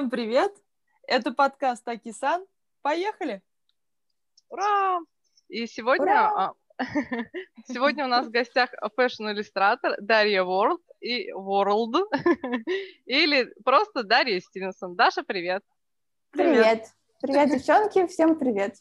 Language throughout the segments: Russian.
Всем привет! Это подкаст Акисан. Поехали! Ура! И сегодня, Ура! а, сегодня у нас в гостях фэшн-иллюстратор Дарья World и World, или просто Дарья Стивенсон. Даша, привет! Привет. Привет, девчонки, всем привет.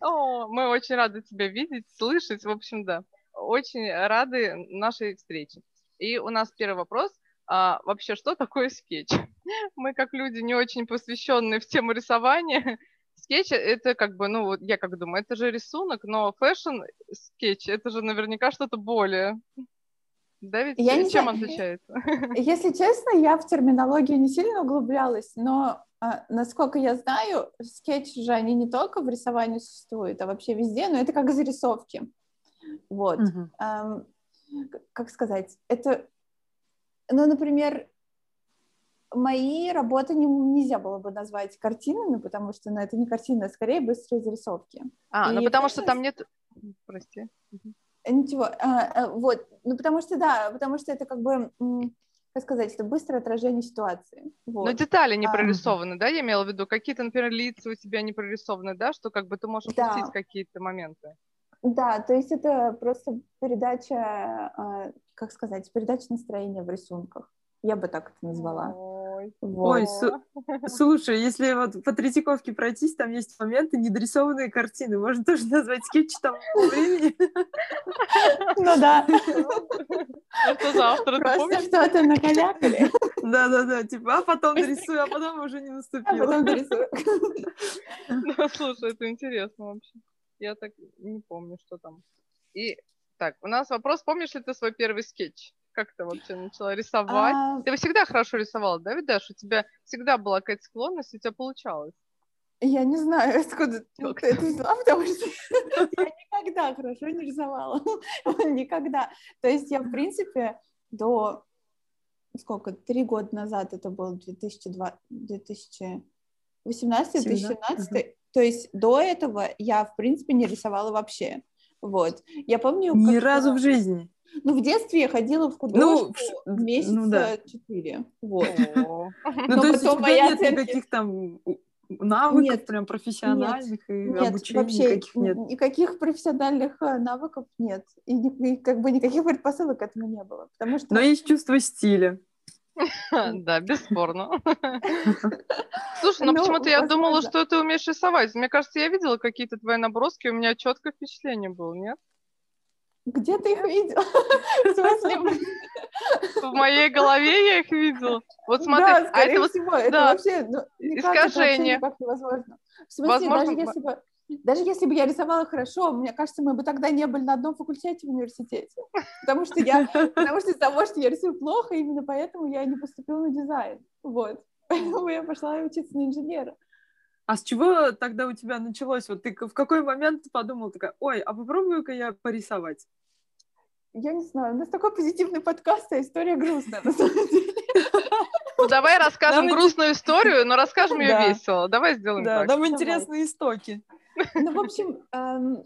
О, мы очень рады тебя видеть, слышать, в общем, да. Очень рады нашей встрече. И у нас первый вопрос. А, вообще, что такое скетч? Мы, как люди, не очень посвященные в тему рисования, скетч это как бы, ну, вот я как думаю, это же рисунок, но фэшн скетч это же наверняка что-то более. Да, ведь Я не чем знаю. отличается? Если честно, я в терминологию не сильно углублялась, но а, насколько я знаю, скетчи же они не только в рисовании существуют, а вообще везде, но это как зарисовки. Вот. Ам, к- как сказать, это, ну, например, мои работы не- нельзя было бы назвать картинами, потому что, ну, это не картины, а скорее быстрые зарисовки. А, ну И потому что там нет... Прости. Ничего, а, а, вот, ну потому что да, потому что это как бы, как сказать, это быстрое отражение ситуации. Вот. Но детали не А, прорисованы, да, я имела в виду? Какие-то, например, лица у тебя не прорисованы, да, что как бы ты можешь Да. упустить какие-то моменты. Да, то есть это просто передача, а, как сказать, передача настроения в рисунках. Я бы так это назвала. Ой, Вот. Ой, су- слушай, если вот по Третьяковке пройтись, там есть моменты недорисованные картины. Можно тоже назвать скетч того времени. Ну да, А что за автор, ты просто помнишь? что-то накалякали, Да-да-да, типа, а потом нарисую, а потом уже не а наступило. потом нарисую. Ну, слушай, это интересно вообще. Я так не помню, что там. И так, у нас вопрос, помнишь ли ты свой первый скетч? Как ты вообще начала рисовать? А, Ты всегда хорошо рисовала, да, ведь, Даш? У тебя всегда была какая-то склонность, у тебя получалось. Я не знаю, откуда Как ты это взяла, потому что я никогда хорошо не рисовала. Никогда. То есть я, в принципе, до сколько, три года назад, это был 2002, 2018-2017, то есть до этого я, в принципе, не рисовала вообще. Вот. Я помню... Ни разу в жизни. Ну, в детстве я ходила в художку в ш- месяца ну да. четыре. Вот. Ну, Но то есть у тебя нет никаких там навыков Нет, прям профессиональных и Нет, обучения вообще никаких нет. никаких профессиональных э, навыков нет. И, и как бы никаких предпосылок к этому не было. Потому что Но есть чувство стиля. Да, бесспорно. Слушай, ну Ну, почему-то я думала, что ты умеешь рисовать. Мне кажется, я видела какие-то твои наброски, у меня четкое впечатление было, нет? где ты их видела? В смысле? В моей голове я их видела. Вот смотри, Да, а это скорее вот всего. Это да, вообще ну, никак, это вообще искажение. никак невозможно. В смысле, Возможно, даже если бы даже если бы я рисовала хорошо, мне кажется, мы бы тогда не были на одном факультете в университете. Потому что я, потому что из-за того, что я рисую плохо, именно поэтому я не поступила на дизайн. Вот. Поэтому я пошла учиться на инженера. А с чего тогда у тебя началось? Вот ты в какой момент подумала такая, ой, а попробую-ка я порисовать? Я не знаю, у нас такой позитивный подкаст, а история грустная, на самом деле. Ну, давай расскажем Нам грустную историю, но расскажем ее Да. весело. Давай сделаем Да, так. нам Давай. интересны истоки. Ну, в общем, эм,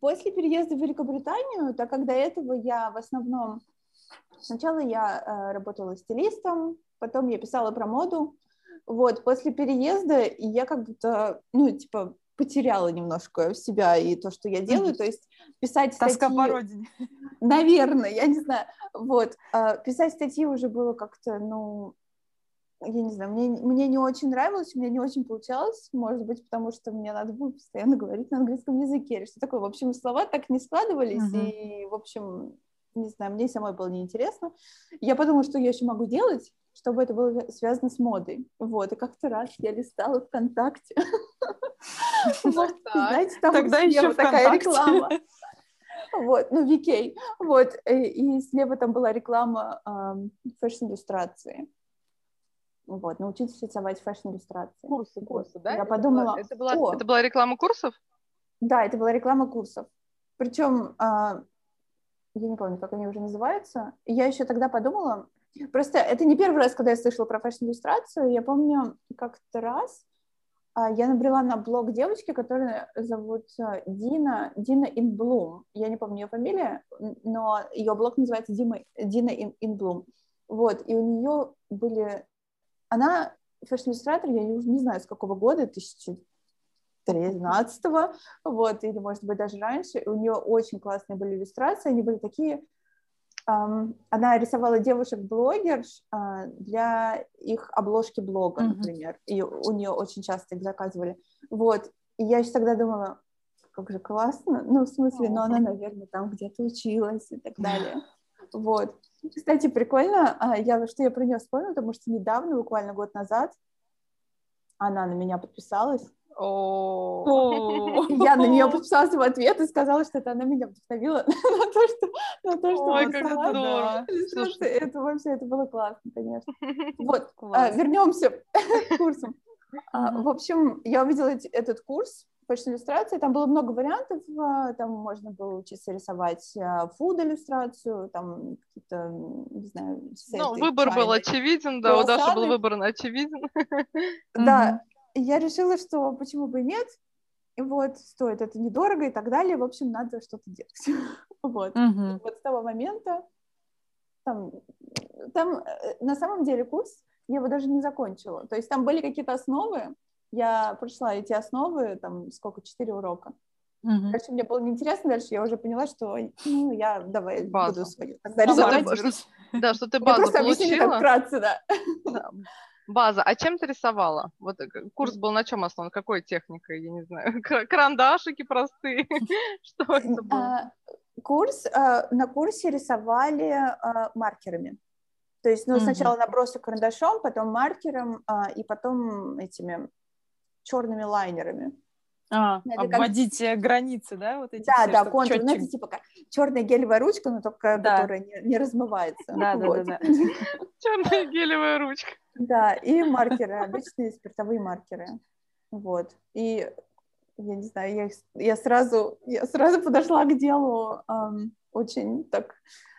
после переезда в Великобританию, так как до этого я в основном... Сначала я э, работала стилистом, потом я писала про моду. Вот, после переезда я как будто, ну, типа, потеряла немножко себя и то, что я делаю. То есть писать Тоска статьи... по родине. Наверное, я не знаю. Вот. а, Писать статьи уже было как-то, ну, я не знаю, мне, мне не очень нравилось, у меня не очень получалось, может быть, потому что мне надо было постоянно говорить на английском языке или что такое. В общем, слова так не складывались, Мгм. и, в общем, не знаю, мне самой было неинтересно. Я подумала, что я еще могу делать, чтобы это было связано с модой. Вот, и как-то раз я листала ВКонтакте. Знаете, там Тогда еще такая реклама. Вот, ну, VK. Вот, и слева там была реклама ам, фэшн-иллюстрации. Вот, научитесь рисовать фэшн-иллюстрации. Курсы, курсы, да? Я Это была- подумала, Это была, о. это была реклама курсов? Да, это была реклама курсов. Причем, а, я не помню, как они уже называются. Я еще тогда подумала, просто это не первый раз, когда я слышала про фэшн-иллюстрацию. Я помню, как-то раз а, я набрела на блог девочки, которая зовут а, Дина, Дина Инблум. Я не помню ее фамилия, н- но ее блог называется Дима, Дина Ин- Инблум. Вот, и у нее были... Она фэшн-иллюстратор, я уже не знаю, с какого года, 2013 вот, или, может быть, даже раньше. У нее очень классные были иллюстрации, они были такие... Эм, она рисовала девушек-блогерш э, для их обложки блога, mm-hmm. например, и у нее очень часто их заказывали. Вот, и я еще тогда думала, как же классно, ну, в смысле, ну, она, наверное, там где-то училась и так далее. Вот. Кстати, прикольно, а, я, что я про нее вспомнила, потому что недавно, буквально год назад, она на меня подписалась. Я на нее подписалась в ответ и сказала, что это она меня вдохновила на то, что на то, что Ой, как здорово. Это вообще это было классно, конечно. Вот, а, вернемся к курсу. А, в общем, я увидела этот курс почтой иллюстрации, там было много вариантов, а, там можно было учиться рисовать а, фуд-иллюстрацию, там какие-то, не знаю, Ну, выбор чайные. был очевиден, да, у Даши был выбор очевиден. Да, я решила, что почему бы и нет, и вот, стоит это недорого и так далее, в общем, надо что-то делать. вот. Вот с того момента там, там э, на самом деле курс я его даже не закончила. То есть там были какие-то основы, я прошла эти основы, там, сколько, четыре урока. Угу. Дальше мне было неинтересно, дальше я уже поняла, что, ну, я давай базу. буду свою тогда рисовать. Да, что ты базу я просто получила. так вкратце, да. да. База. А чем ты рисовала? Вот э, курс был на чем основан? Какой техникой? Я не знаю. Карандашики простые. Что это было? А, курс, а, на курсе рисовали а, маркерами. То есть, ну, сначала набросок карандашом, потом маркером, и потом этими черными лайнерами. А, это обводить как... границы, да, вот эти Да, все, да, контур, четче... ну это типа как черная гелевая ручка, но только да. которая не, не размывается. Да, вот. да, да, да. Черная гелевая ручка. Да, и маркеры, обычные спиртовые маркеры. Вот. И я не знаю, я, я сразу, я сразу подошла к делу эм, очень так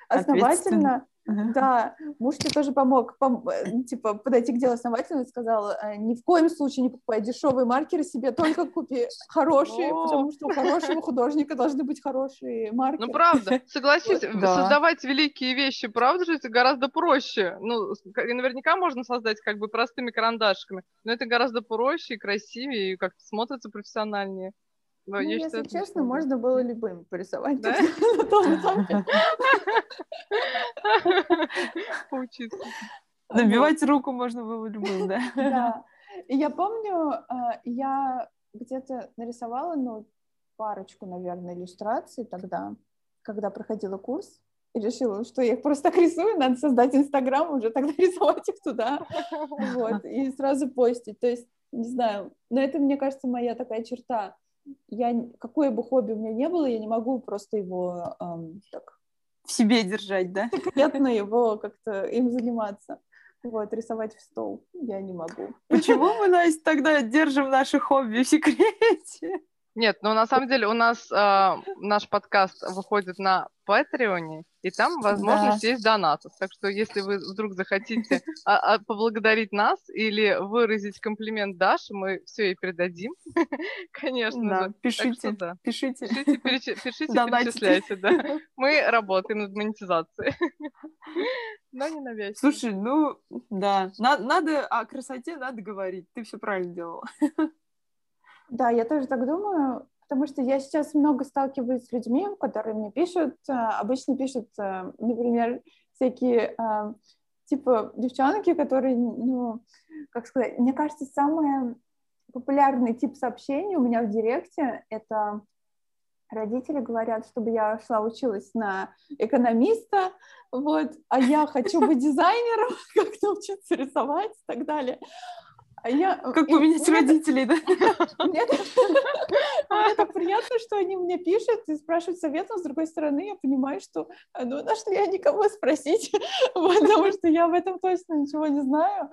основательно. Да, муж мне тоже помог, пом- э, типа, подойти к делу основательно и сказал, «Э, ни в коем случае не покупай дешевые маркеры себе, только купи хорошие, потому что у хорошего художника должны быть хорошие маркеры. Ну, правда, согласись, создавать великие вещи, правда же, это гораздо проще. Ну, наверняка можно создать как бы простыми карандашиками, но это гораздо проще и красивее, и как-то смотрится профессиональнее. Ну, ну если считаю, честно, можно было любым порисовать. Да? Набивать руку можно было любым, да? Да. И я помню, а, я где-то нарисовала, ну, парочку, наверное, иллюстраций тогда, когда проходила курс, и решила, что я их просто так рисую, надо создать Инстаграм, уже тогда рисовать их туда, вот, и сразу постить. То есть, не знаю, но это, мне кажется, моя такая черта я, какое бы хобби у меня не было, я не могу просто его эм, так... В себе держать, да? Секретно его как-то им заниматься. Вот, рисовать в стол я не могу. Почему мы, Настя, тогда держим наши хобби в секрете? Нет, ну на самом деле у нас э, наш подкаст выходит на Патреоне, и там возможность да. есть донатов. Так что если вы вдруг захотите а, а, поблагодарить нас или выразить комплимент Даше, мы все ей передадим, конечно да, же. Пишите, что, да. пишите. Пишите, пишите, пишите перечисляйте, да. Мы работаем над монетизацией. Но не навязчиво. Слушай, ну, да, надо о красоте надо говорить. Ты все правильно делала. Да, я тоже так думаю, потому что я сейчас много сталкиваюсь с людьми, которые мне пишут, э, обычно пишут, э, например, всякие э, типа девчонки, которые, ну, как сказать, мне кажется, самый популярный тип сообщений у меня в директе — это родители говорят, чтобы я шла училась на экономиста, вот, а я хочу быть дизайнером, как научиться рисовать и так далее. А я... Как поменять родителей, да? Мне так приятно, что они мне пишут и спрашивают совет, но с другой стороны я понимаю, что ну, нашли я никого спросить, потому что я в этом точно ничего не знаю.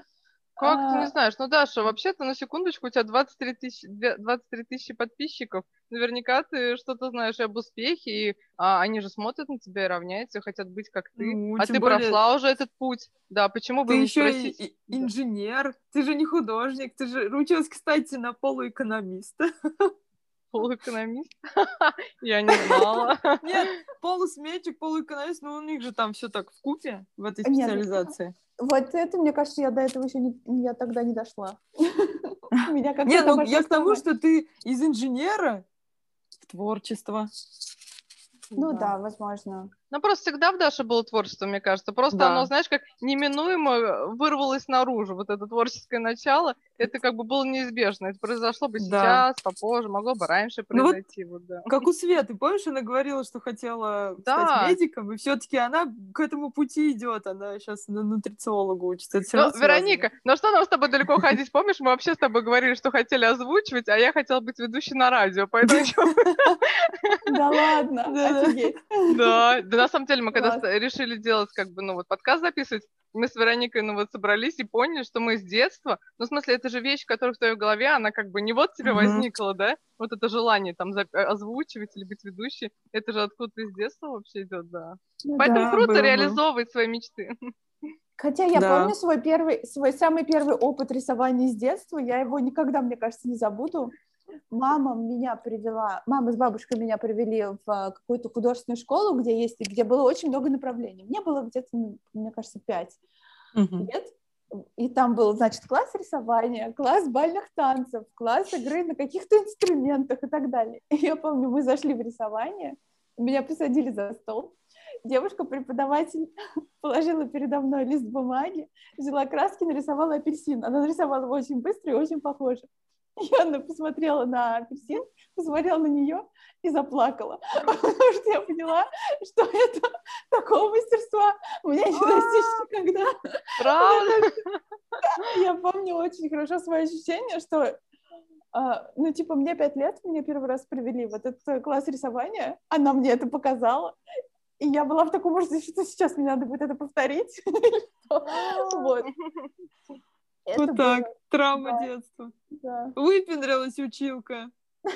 Как а... ты не знаешь? Ну, Даша, вообще-то, на секундочку, у тебя 23 тысячи, 23 тысячи подписчиков. Наверняка ты что-то знаешь об успехе, и а, они же смотрят на тебя и равняются, хотят быть как ты. Ну, а ты более... прошла уже этот путь. Да, почему бы ты не еще спросить? И, инженер, ты же не художник, ты же училась, кстати, на полуэкономиста. Полуэкономист? Я не знала. Нет, полусметчик, полуэкономист, ну у них же там все так в купе в этой специализации. Вот это, мне кажется, я до этого еще не, я тогда не дошла. Меня как Не, ну я к тому, что ты из инженера в творчество. Ну да, возможно. Ну, просто всегда в Даше было творчество, мне кажется. Просто Да. оно, знаешь, как неминуемо вырвалось наружу. Вот это творческое начало, это как бы было неизбежно. Это произошло бы Да. сейчас, попозже, могло бы раньше Ну вот произойти. Вот, да. Как у Светы, помнишь, она говорила, что хотела Да. стать медиком, и все-таки она к этому пути идет. Она сейчас на нутрициолога учится. Это Ну. Вероника, ну что нам с тобой далеко ходить? Помнишь, мы вообще с тобой говорили, что хотели озвучивать, а я хотела быть ведущей на радио, поэтому Да ладно, да, на самом деле, мы когда решили делать, как бы, ну, вот, подкаст записывать, мы с Вероникой, ну, вот, собрались и поняли, что мы с детства, ну, в смысле, это же вещь, которая в твоей голове, она как бы не вот тебе возникла, да, вот это желание там э, озвучивать или быть ведущей, это же откуда-то из детства вообще идет, да. Ну Поэтому да. круто было. реализовывать свои мечты. Хотя я Да. помню свой первый, свой самый первый опыт рисования с детства, я его никогда, мне кажется, не забуду. Мама меня привела, мама с бабушкой меня привели в а, какую-то художественную школу, где есть, где было очень много направлений. Мне было где-то, мне кажется, пять Мгм. лет. И там был, значит, класс рисования, класс бальных танцев, класс игры на каких-то инструментах и так далее. И я помню, мы зашли в рисование, меня посадили за стол, девушка-преподаватель положила передо мной лист бумаги, взяла краски, нарисовала апельсин. Она нарисовала его очень быстро и очень похоже. Она посмотрела на апельсин, посмотрела на нее и заплакала, потому что я поняла, что это такого мастерства мне не достичь никогда. Правда? Я помню очень хорошо свои ощущения, что, а, ну, типа, мне пять лет, мне первый раз привели в этот э, класс рисования, она мне это показала, и я была в таком ужасе, что сейчас мне надо будет это повторить. Вот. Это Вот так. было, Травма да. детства. да. Выпендрилась училка.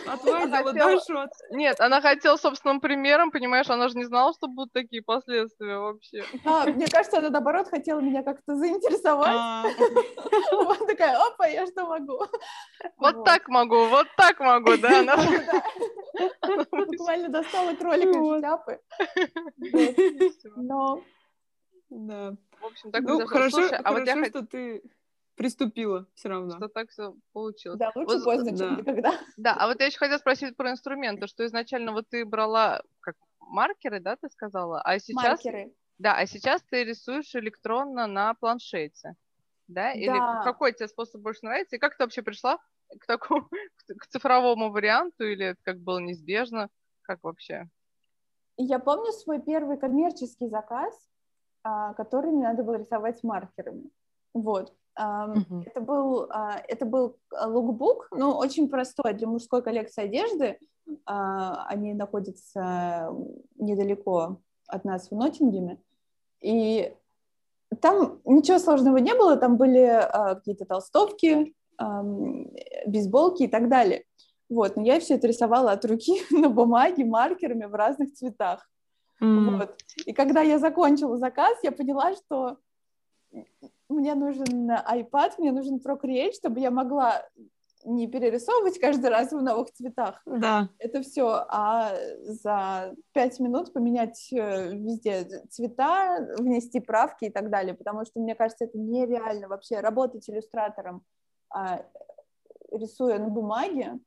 Отвадила Дашу от... Нет, она хотела собственным примером, понимаешь, она же не знала, что будут такие последствия вообще. А, мне кажется, она, наоборот, хотела меня как-то заинтересовать. А, Вот такая, опа, я что могу? Вот так могу, вот так могу, да? Буквально достала кролика из шляпы. Но Да. В общем, так Ну, хорошо, Слушай, а вот я что ты приступила все равно. что так все получилось. да, лучше Вот, поздно, да. чем никогда. Да, а вот я еще хотела спросить про инструменты, что изначально вот ты брала как маркеры, да, ты сказала, а сейчас, Маркеры. да, а сейчас ты рисуешь электронно на планшете, да? Или Да. какой тебе способ больше нравится? И как ты вообще пришла к такому, к- цифровому варианту, или это как было неизбежно? Как вообще? Я помню свой первый коммерческий заказ, а, который мне надо было рисовать маркерами. Вот. Мгм. Это был, а, это был а, лукбук, ну, очень простой для мужской коллекции одежды. А, Они находятся недалеко от нас в Ноттингеме. И там ничего сложного не было, там были какие-то толстовки, бейсболки и так далее. Вот, но я все это рисовала от руки на бумаге маркерами в разных цветах. М. Вот. И когда я закончила заказ, я поняла, что мне нужен iPad, мне нужен Procreate, чтобы я могла не перерисовывать каждый раз в новых цветах. Да. Это все, а за пять минут поменять э, везде цвета, внести правки и так далее, потому что мне кажется, это нереально вообще работать иллюстратором, а, рисуя на бумаге,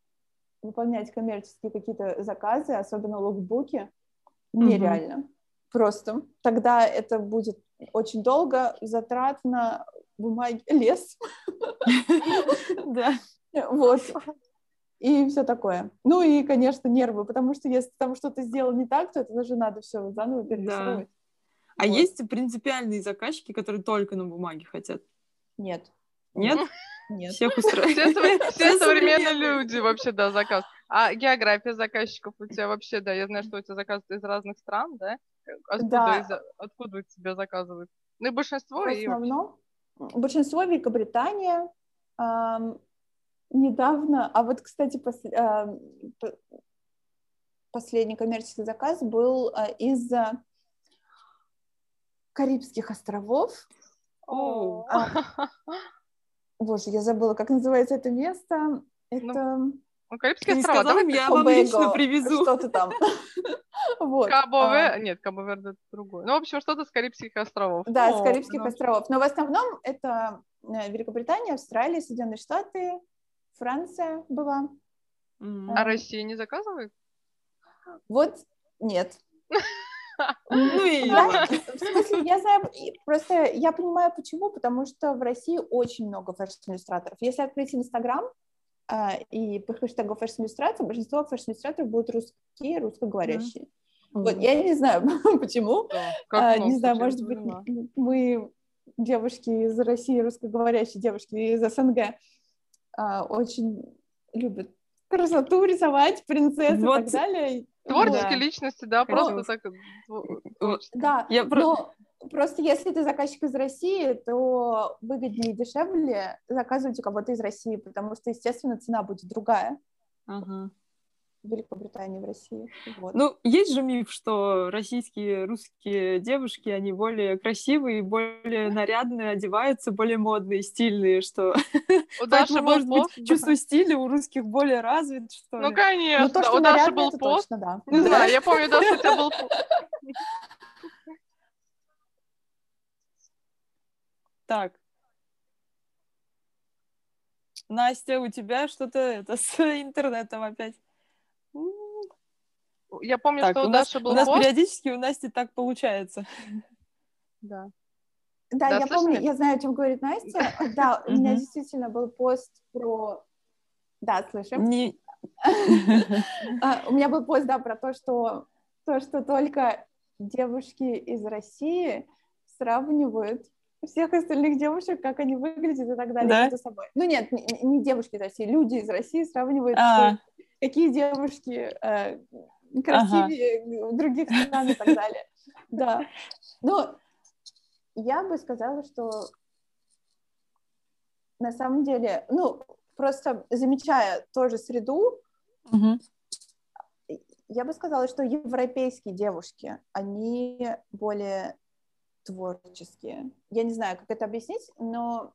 выполнять коммерческие какие-то заказы, особенно лукбуки, нереально. Просто. Тогда это будет очень долго, затратно, бумаги, лес, Да. вот. И все такое. Ну и, конечно, нервы, потому что если там что-то сделал не так, то это даже надо все заново перерисовывать. А есть принципиальные заказчики, которые только на бумаге хотят? Нет. Нет? Нет. Всех устраивает. Все, сов- все современные современные. люди вообще, да, заказ. А география заказчиков у тебя вообще, да, я знаю, что у тебя заказы из разных стран, да? Откуда, Да. из- откуда тебя заказывают? Ну и большинство, В и основном большинство Великобритания. ам, недавно, а вот, кстати, пос- п- последний коммерческий заказ был а, из а, Карибских островов. О, А, Боже, я забыла, как называется это место. Это ну, Карибские Ты острова, сказала давай ты- я вам лично привезу. Что-то там. Вот. Кабо-Вер... а, Нет, Кабо-Верде это другое. Ну, в общем, что-то с Карибских островов. Да, с Карибских ну, островов. Но в основном это э, Великобритания, Австралия, Соединенные Штаты, Франция была. А Россия не заказывает? Вот нет. Ну и Я- в смысле, я знаю, просто я понимаю, почему, потому что в России очень много фэшн-иллюстраторов. Если открыть Инстаграм а, и по хэштегу фэшн-иллюстрация, большинство фэшн-иллюстраторов будут русские, русскоговорящие. Вот, я не знаю, почему. А, не знаю, может быть, мы, девушки из России, русскоговорящие девушки из СНГ, а, очень любят красоту рисовать, принцесс и Вот. так далее. Творческие Да. личности, да, просто так... тво- Вот. творческие. Да, Я но просто если ты заказчик из России, то выгоднее и дешевле заказывать у кого-то из России, потому что, естественно, цена будет другая Ага. в Великобритании, в России. Вот. Ну, есть же миф, что российские, русские девушки, они более красивые, более нарядные, одеваются, более модные, стильные, что... У Даши может быть, пост. чувство стиля у русских более развит, что Ну, конечно, Ну, у Даши был пост. да. Не Да. знаю, я помню, Даша, у тебя был Так. Настя, у тебя что-то это с интернетом опять. Я помню, Так, что у у нас, Даши у был нас пост. периодически у Насти так получается. Да. Да, Да, я слышно помню, я знаю, о чем говорит Настя. Да, у меня действительно был пост про... Да, слышим. Не- А, У меня был пост, да, про то, что то, что только девушки из России сравнивают всех остальных девушек, как они выглядят и так далее Да? между собой. Ну нет, не, не девушки из России, люди из России сравнивают, А. что- какие девушки э, красивее других стран и так далее. Да. Но я бы сказала, что на самом деле, ну, просто замечая тоже среду, Мгм. я бы сказала, что европейские девушки, они более творческие. Я не знаю, как это объяснить, но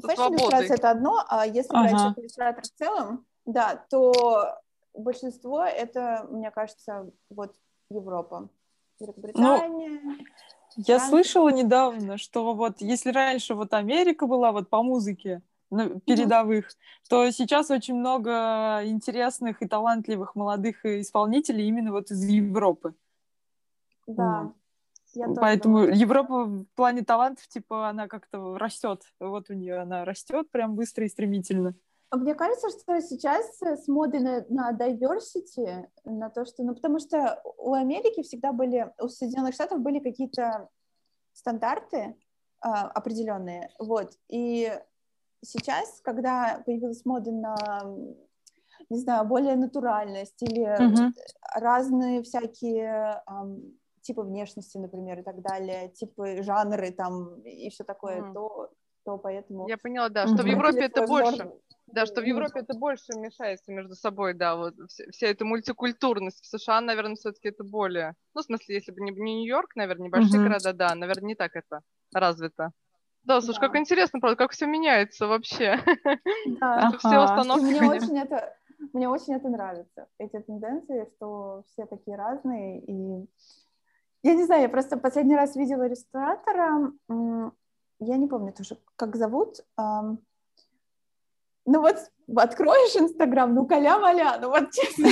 фэшн-иллюстрация это одно, а если Ага. брать иллюстратор в целом, да, то большинство это, мне кажется, вот Европа. Великобритания. Я Франция. слышала недавно, что вот если раньше вот Америка была вот по музыке ну, передовых, то сейчас очень много интересных и талантливых молодых исполнителей именно вот из Европы. Да. Вот. Я тоже Поэтому что Европа в плане талантов, типа, она как-то растет. Вот у нее она растет прям быстро и стремительно. А Мне кажется, что сейчас э, с модой на, на diversity, на то, что, ну, потому что у Америки всегда были, у Соединенных Штатов были какие-то стандарты а, определенные, вот, и сейчас, когда появилась мода на, не знаю, более натуральность или Мгм. разные всякие ам, типы внешности, например, и так далее, типы жанры там и все такое, Мгм. то, то поэтому... Я поняла, да, что в. Европе это больше. Да, что в Европе это больше мешается между собой, да, вот вся, вся эта мультикультурность. В США, наверное, все-таки это более... Ну, в смысле, если бы не, не Нью-Йорк, наверное, небольшие Мгм. города, да, наверное, не так это развито. Да, слушай, Да. как интересно, правда, как все меняется вообще. Да. Все установки, мне очень это, мне очень это нравится, эти тенденции, что все такие разные. И я не знаю, я просто последний раз видела иллюстратора, м, я не помню тоже, как зовут. Ну вот откроешь Инстаграм, ну каля-маля, ну вот честно.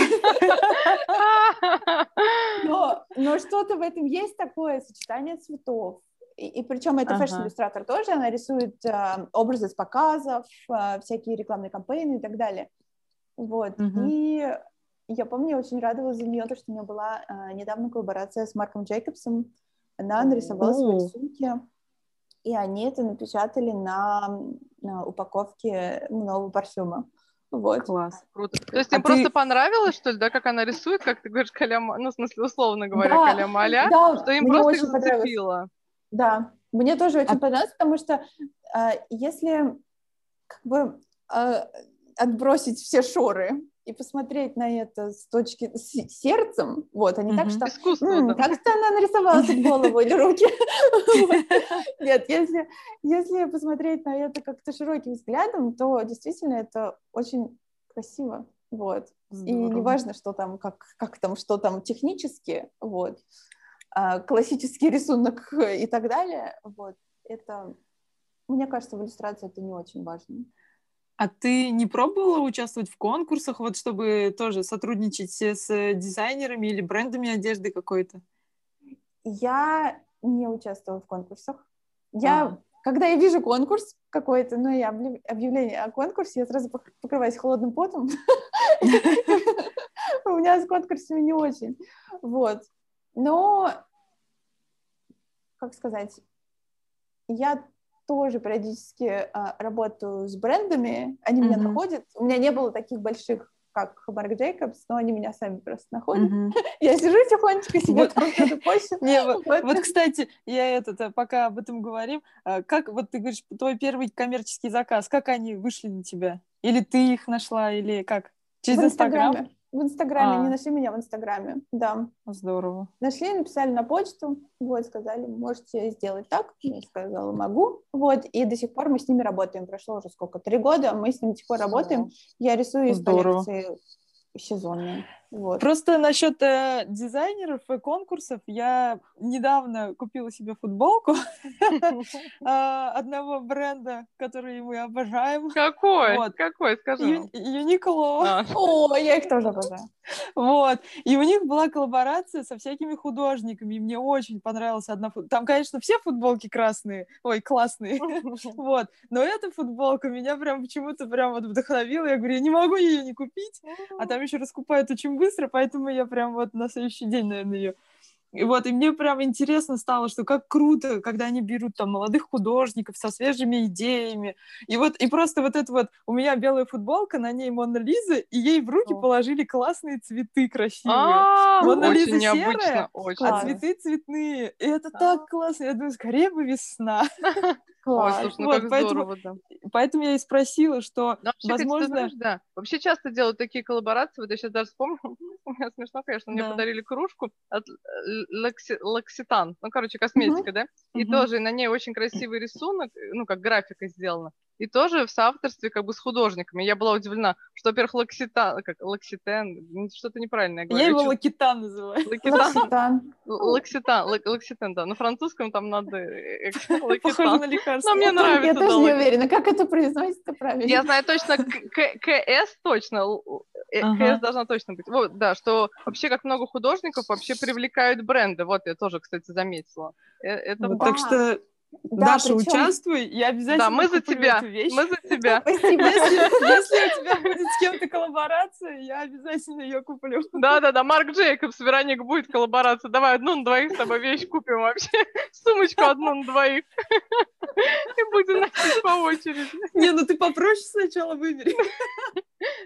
Но, но что-то в этом есть такое, сочетание цветов. И, причем это Ага. фэшн-иллюстратор тоже, она рисует образы с показов, а, всякие рекламные кампании и так далее. Вот. И я помню, я очень радовалась за нее, то, что у нее была а, недавно коллаборация с Марком Джейкобсом. Она нарисовала свои О. рисунки, и они это напечатали на, на упаковке нового парфюма. Вот. Класс. Круто. То есть А им просто ты- понравилось, что ли, да, как она рисует, как ты говоришь, каляма, ну, в смысле, условно говоря, Да, каля-маля, да, что им просто очень их понравилось. зацепило. Да, мне тоже очень А- понравилось, потому что а, если как бы а, отбросить все шоры и посмотреть на это с точки с сердцем, вот, а не так, что Искусство, «М, да. как-то она нарисовала тут голову или руки. Нет, если, если посмотреть на это как-то широким взглядом, то действительно это очень красиво. вот. И неважно, что там, как, как там, что там технически, вот, а, классический рисунок и так далее, вот, это, мне кажется, в иллюстрации это не очень важно. А ты не пробовала участвовать в конкурсах, вот чтобы тоже сотрудничать с дизайнерами или брендами одежды какой-то? Я не участвовала в конкурсах. Я, а. когда я вижу конкурс какой-то, ну и объявление о конкурсе, я сразу покрываюсь холодным потом. У меня с конкурсами не очень. Вот. Но, как сказать, я тоже периодически а, работаю с брендами, они меня находят. У меня не было таких больших как Марк Джейкобс, но они меня сами просто находят. Mm-hmm. Я сижу тихонечко себе вот. почту. Не, вот, вот, кстати, я этот, э, пока об этом говорим, а, как, вот ты говоришь, твой первый коммерческий заказ, как они вышли на тебя? Или ты их нашла, или как? Через Инстаграм? В Инстаграме, а. они нашли меня в Инстаграме, да. Здорово. Нашли, написали на почту, вот, сказали, можете сделать так. Я сказала, могу, вот, и до сих пор мы с ними работаем. Прошло уже сколько, три года, мы с ними до сих пор работаем. Я рисую из коллекции сезонные. Вот. Просто насчет э, дизайнеров и конкурсов, я недавно купила себе футболку а, одного бренда, который мы обожаем. Какой? Какой, скажи. Юникло. А. О, я их тоже обожаю. Вот. И у них была коллаборация со всякими художниками, и мне очень понравилась одна футболка. Там, конечно, все футболки красные, ой, классные, вот. Но эта футболка меня прям почему-то прям вот вдохновила. Я говорю, я не могу ее не купить, а там еще раскупают очень быстро, поэтому я прям вот на следующий день, наверное, ее и вот, и мне прям интересно стало, что как круто, когда они берут там молодых художников со свежими идеями. И вот, и просто вот это вот, у меня белая футболка, на ней Мона Лиза, и ей в руки положили классные цветы красивые. А, Мона Лиза серая, а цветы цветные. И это так классно. Я думаю, скорее бы весна. Класс. Ой, слушай, ну вот, как поэтому, здорово, да. Поэтому я и спросила, что, Но вообще, возможно... Кстати, знаешь, да, вообще часто делают такие коллаборации, вот я сейчас даже вспомнила, у меня смешно, конечно, мне да. подарили кружку от Лакси... Лакситан, ну, короче, косметика, mm-hmm. да, и mm-hmm. тоже на ней очень красивый рисунок, ну, как графика сделана, и тоже в соавторстве как бы с художниками. Я была удивлена, что, во-первых, Лакситан, как Лакситен, что-то неправильное говорю. Я его Лакитан называю. Лакитан. Лакситан, Лакситан, да. На французском там надо э, Похоже на лекарство. Но мне нравится. Я тоже не уверена, как это произносится правильно. Я знаю точно, КС точно, э, КС должна точно быть. Вот, да, что вообще как много художников вообще привлекают бренды. Вот я тоже, кстати, заметила. Э, это Так что да, Даша, причем... участвуй, я обязательно Да, мы за тебя, мы за тебя. Спасибо. Если, если у тебя будет с кем-то коллаборация, я обязательно ее куплю. Да-да-да, Марк Джейкобс, Вероник, будет коллаборация. Давай одну на двоих с тобой вещь купим вообще. Сумочку одну на двоих. И будем носить по очереди. Не, ну ты попроще сначала выбери.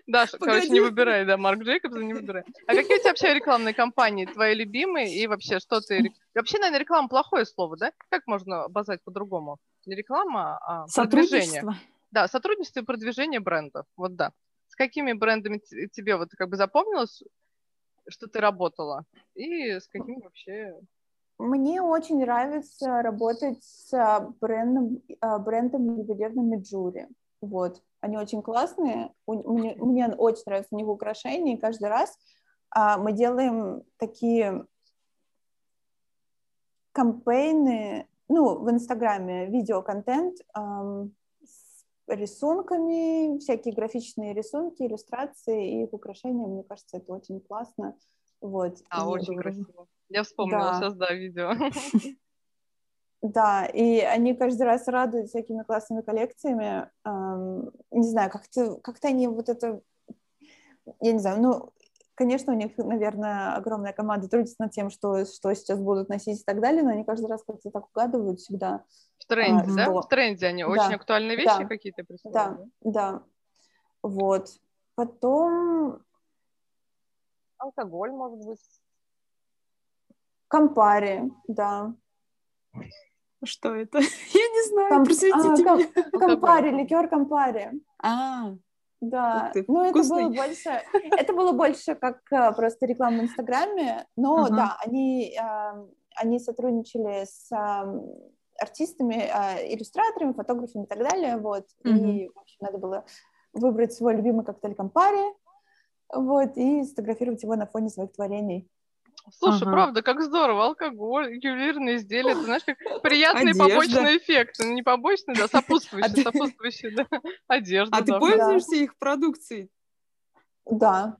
Даша, короче, не выбирай, да, Марк Джейкобса не выбирай. А какие у тебя вообще рекламные кампании твои любимые? И вообще, что ты... Вообще, наверное, реклама плохое слово, да? Как можно обозвать по-другому? Не реклама, а продвижение. Да, сотрудничество и продвижение брендов. Вот да. С какими брендами тебе вот как бы запомнилось, что ты работала? И с какими вообще мне очень нравится работать с брендом, а, брендом ювелирным Меджури. Вот. Они очень классные. Мне, мне очень нравятся у них украшения. И каждый раз а, мы делаем такие кампейны, ну, в Инстаграме видеоконтент эм, с рисунками, всякие графичные рисунки, иллюстрации и их украшения. Мне кажется, это очень классно. Вот. А, и очень красиво. Я вспомнила да. сейчас, да, видео. Да, и они каждый раз радуют всякими классными коллекциями. Эм, не знаю, как-то как они вот это... Я не знаю, ну, конечно, у них, наверное, огромная команда трудится над тем, что, что сейчас будут носить и так далее, но они каждый раз как-то так угадывают всегда. В тренде, а, да? Что... В тренде они. Да. Очень актуальные вещи да. какие-то присылают. Да, да. Вот. Потом... Алкоголь, может быть. Компари, да. Что это? Я не знаю, Ком... просветите а, меня. Ком... Компари, ликер Компари. А, да, ты, ну это было больше, это было больше как э, просто реклама в Инстаграме, но uh-huh. да, они, э, они сотрудничали с э, артистами, иллюстраторами, фотографами и так далее, вот, uh-huh. и в общем, надо было выбрать свой любимый коктейль Компари, Вот, и сфотографировать его на фоне своих творений. Слушай, Ага. правда, как здорово, алкоголь, ювелирные изделия, ты знаешь, как приятный Одежда. побочный эффект. Ну, не побочный, да, сопутствующий, сопутствующий, да. Одежда, А ты пользуешься их продукцией? Да,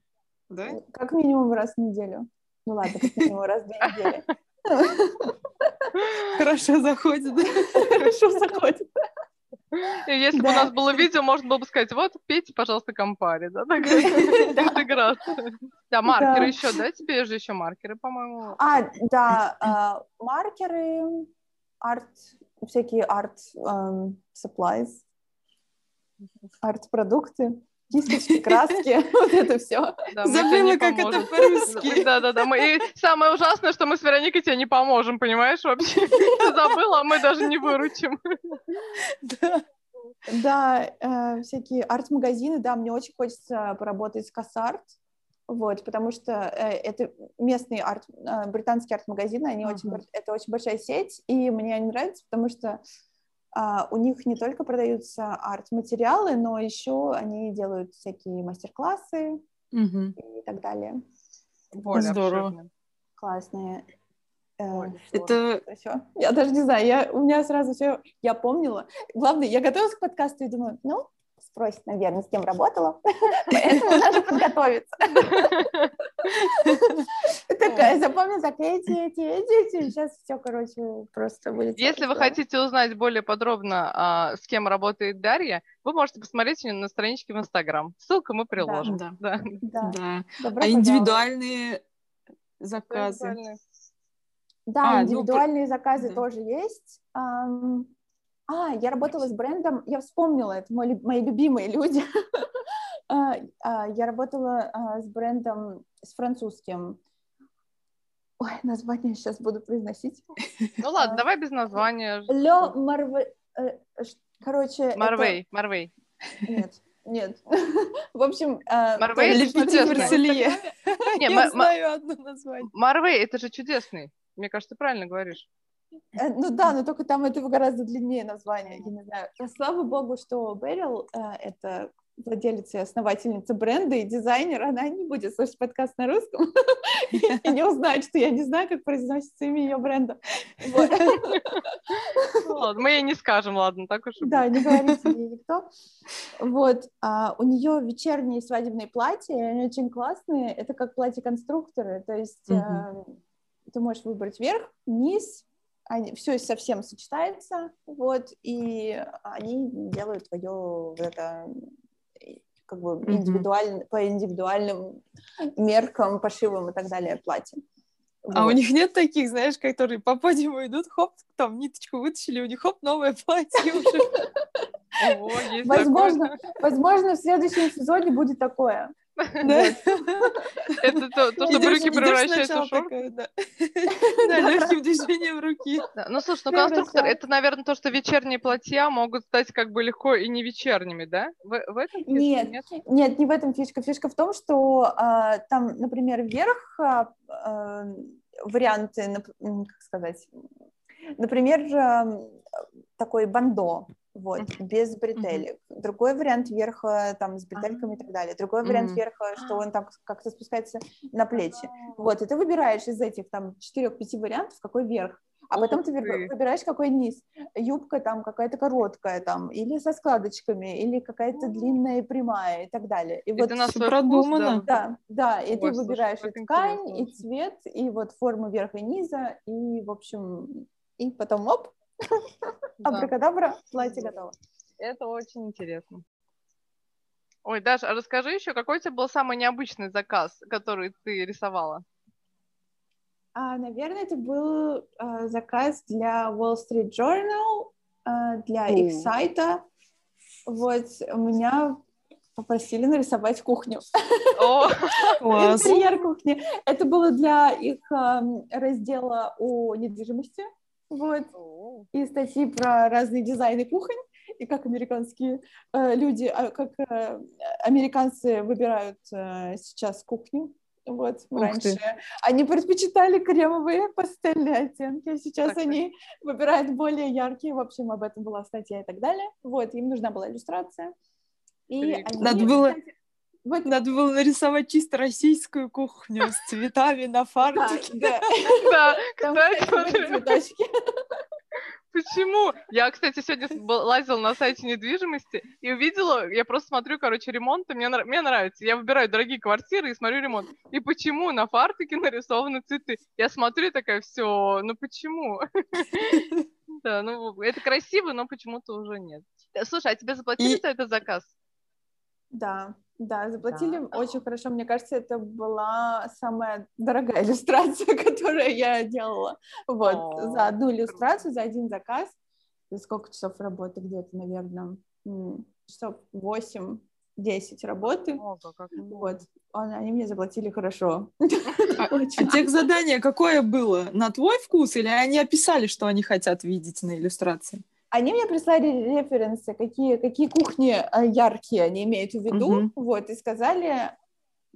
Да? как минимум раз в неделю. Ну ладно, как минимум раз в две недели. Хорошо заходит. Хорошо заходит. Если бы у нас было видео, можно было бы сказать, вот, пейте, пожалуйста, компари, да, такая. Да, маркеры еще, да, тебе же еще маркеры, по-моему. А, да, а, маркеры, арт, всякие арт эм, supplies, арт-продукты, кисточки, краски, вот это все. Забыла, как это по-русски. Да, да, да. Мы... И самое ужасное, что мы с Вероникой тебе не поможем, понимаешь, вообще. Ты забыла, а мы даже не выручим. Да. Да, э, всякие арт-магазины, да, мне очень хочется поработать с Кассарт, вот, потому что э, это местные арт, э, британские арт-магазины, они очень, Ага. бор- это очень большая сеть, и мне они нравятся, потому что у них не только продаются арт-материалы, но еще они делают всякие мастер-классы Мгм. и так далее. Более Здорово. обширно. Классные. Э, Ой. Это Ещё? Я даже не знаю, я, у меня сразу все, я помнила. Главное, я готовилась к подкасту и думаю, ну, спросит, наверное, с кем работала, поэтому надо подготовиться. Такая, запомнила, так, эти, эти, эти, сейчас все, короче, просто будет. Если вы хотите узнать более подробно, а, с кем работает Дарья, вы можете посмотреть у нее на страничке в Инстаграм. Ссылку мы приложим. Да. Да. Да, добро А пожаловать. индивидуальные заказы? Да, А, ну, индивидуальные заказы тоже есть. А, я работала с брендом, я вспомнила, это мой мои любимые люди. А, а, Я работала а, с брендом, с французским. Ой, название сейчас буду произносить. Ну ладно, давай без названия. Ле Марве... э, Короче, Марвей, Марвей. Нет, нет. В общем... Марвей это Лепити чудесно. Марселье. Не, Я знаю одно название. Марвей, это же чудесный. Мне кажется, ты правильно говоришь. Э, Ну да, но только там это гораздо длиннее название, я не знаю. Но Слава богу, что Берил, э, это владелица и основательница бренда и дизайнер, она не будет слушать подкаст на русском и не узнает, что я не знаю, как произносится имя ее бренда. Ну ладно, мы ей не скажем, ладно, так уж Да, не говорите ей никто. Вот, а, у нее вечерние свадебные платья, они очень классные. Это как платье-конструкторы, то есть э, ты можешь выбрать верх, низ, все совсем сочетается, вот, и они делают твое вот это как бы индивидуально, по индивидуальным меркам, пошивам и так далее платье. А у Вот. них нет таких, знаешь, которые по подиуму идут, хоп, там ниточку вытащили, у них хоп, новое платье уже. Возможно, возможно, в следующем сезоне будет такое. Это то, то, что брюки превращаются в шорты. да. Легким движением руки. Ну, слушай, ну конструктор, это, наверное, то, что вечерние платья могут стать как бы легко и не вечерними, да? В, этом? Нет. Нет, не в этом фишка. Фишка в том, что а, там, например, вверх а, а, варианты, как сказать, например, а, такой бандо, вот, без бретелек. Другой вариант верха там с бретельками и так далее. Другой вариант Мгм. верха, что он там как-то спускается на плечи. Вот, и ты выбираешь из этих там четырех-пяти вариантов, какой верх. А потом ты выб- ты. выбираешь, какой низ. Юбка там какая-то короткая там, или со складочками, или какая-то длинная и прямая и так далее. И И вот ты на всё свой вкус, продумано. да, да, и Ой, ты слушай, выбираешь как и ткань, интересно и цвет, и вот форму верха и низа, и, в общем, и потом, оп, Да. абракадабра, платье готово. Это очень интересно. Ой, Даша, а расскажи еще, какой у тебя был самый необычный заказ, который ты рисовала? А, наверное, это был а, заказ для Wall Street Journal, а, для их О. сайта. Вот, меня попросили нарисовать кухню. Класс. Интерьер кухни. Это было для их раздела о недвижимости. Вот. И статьи про разные дизайны кухонь, и как американские э, люди, а, как э, американцы выбирают э, сейчас кухню. Вот, Ух раньше ты. они предпочитали кремовые пастельные оттенки, а сейчас Так, так. они выбирают более яркие. В общем, об этом была статья и так далее. Вот, им нужна была иллюстрация. И они, Надо было- кстати, Вот. Надо было нарисовать чисто российскую кухню с цветами на фартуке. Да, да. кстати, Почему? Я, кстати, сегодня лазила на сайте недвижимости и увидела, я просто смотрю, короче, ремонт, и мне, мне нравится. Я выбираю дорогие квартиры и смотрю ремонт. И почему на фартуке нарисованы цветы? Я смотрю такая, все, ну почему? Да, ну это красиво, но почему-то уже нет. Слушай, а тебе заплатили за этот заказ? Да, да, заплатили да. очень хорошо. Мне кажется, это была самая дорогая иллюстрация, которую я делала. Вот, О, за одну иллюстрацию, за один заказ. За сколько часов работы где-то, наверное, часов 8 10 работы. О, как вот. Они мне заплатили хорошо. А, а тех задание какое было? На твой вкус? Или они описали, что они хотят видеть на иллюстрации? Они мне прислали референсы, какие, какие кухни э, яркие они имеют в виду, uh-huh. вот, и сказали,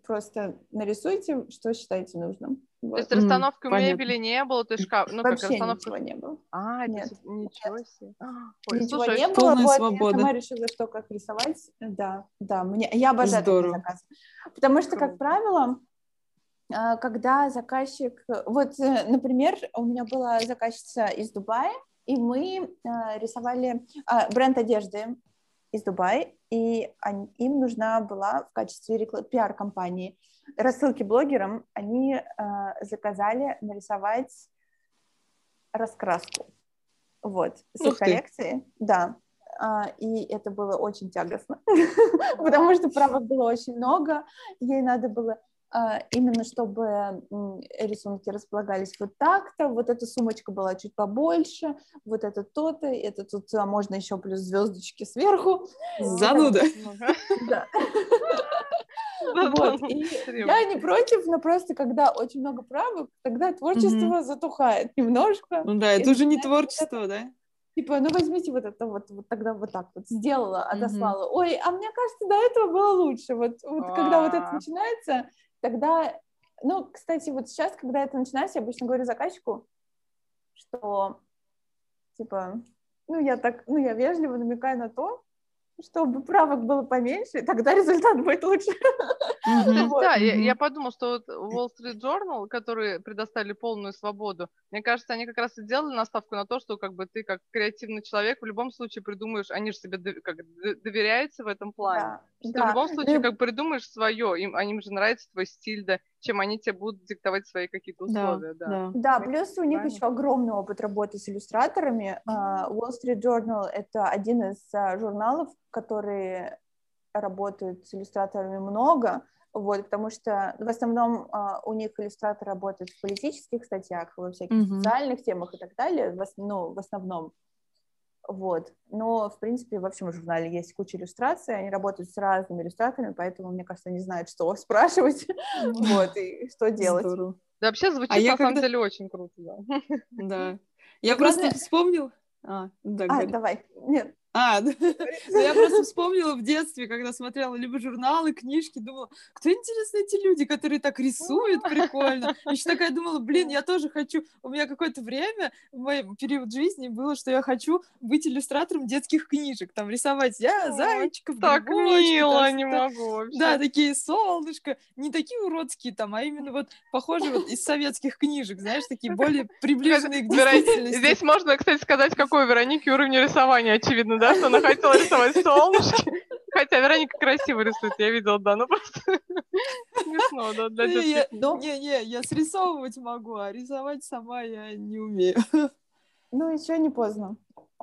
просто нарисуйте, что считаете нужным. Вот. То есть расстановки mm, мебели не было, то есть шкаф, ну Вообще как расстановка... ничего не было. А, нет, ничего себе. Ой, ничего слушай, не было, вот, свобода. я сама решила, что как рисовать, да, да, мне, я обожаю такие заказы. Потому что, как правило, э, когда заказчик, вот, э, например, у меня была заказчица из Дубая, и мы э, рисовали э, бренд одежды из Дубая, и они, им нужна была в качестве пиар-компании рассылки блогерам, они э, заказали нарисовать раскраску. Вот, с их коллекции, да. Uh, и это было очень тягостно, потому что правок было очень много, ей надо было а, именно чтобы рисунки располагались вот так-то, вот эта сумочка была чуть побольше, вот это то-то, это тут а можно еще плюс звездочки сверху. Зануда. Да. Вот. И я не против, но просто когда очень много правок, тогда творчество затухает немножко. Ну да, это уже не творчество, да? Типа, ну возьмите вот это вот, вот тогда вот так вот сделала, отослала. Ой, а мне кажется, до этого было лучше. Вот, вот когда вот это начинается, тогда, ну, кстати, вот сейчас, когда это начинается, я обычно говорю заказчику, что, типа, ну, я так, ну, я вежливо намекаю на то, чтобы правок было поменьше, тогда результат будет лучше. Да, я подумала, что вот Wall Street Journal, которые предоставили полную свободу, мне кажется, они как раз и сделали наставку на то, что как бы ты как креативный человек в любом случае придумаешь, они же тебе как, доверяются в этом плане. Что в любом случае как придумаешь свое, им, им же нравится твой стиль, да, чем они тебе будут диктовать свои какие-то условия. Да, да. да. плюс у них еще огромный опыт работы с иллюстраторами. Uh, Wall Street Journal — это один из uh, журналов, которые работают с иллюстраторами много, вот, потому что в основном uh, у них иллюстратор работает в политических статьях, во всяких mm-hmm. социальных темах и так далее, в, ну, в основном. Вот. Но, в принципе, во всем журнале есть куча иллюстраций, они работают с разными иллюстраторами, поэтому, мне кажется, они знают, что спрашивать, вот, и что делать. Да, вообще звучит, а на самом деле, очень круто, да. Да. Я просто вспомнил... А, давай. Нет, а, ну, я просто вспомнила в детстве, когда смотрела либо журналы, книжки, думала, кто интересно эти люди, которые так рисуют прикольно. Еще такая думала, блин, я тоже хочу. У меня какое-то время в моем период жизни было, что я хочу быть иллюстратором детских книжек, там рисовать я зайчиков, Так мило, не могу вообще. Да, такие солнышко, не такие уродские там, а именно вот похожие вот из советских книжек, знаешь, такие более приближенные к действительности. Здесь можно, кстати, сказать, какой у Вероники уровень рисования, очевидно, да? Да, что она хотела рисовать солнышки. Хотя Вероника красиво рисует, я видела, да, ну просто смешно, да, для. Не-не, я срисовывать могу, а рисовать сама я не умею. Ну, еще не поздно.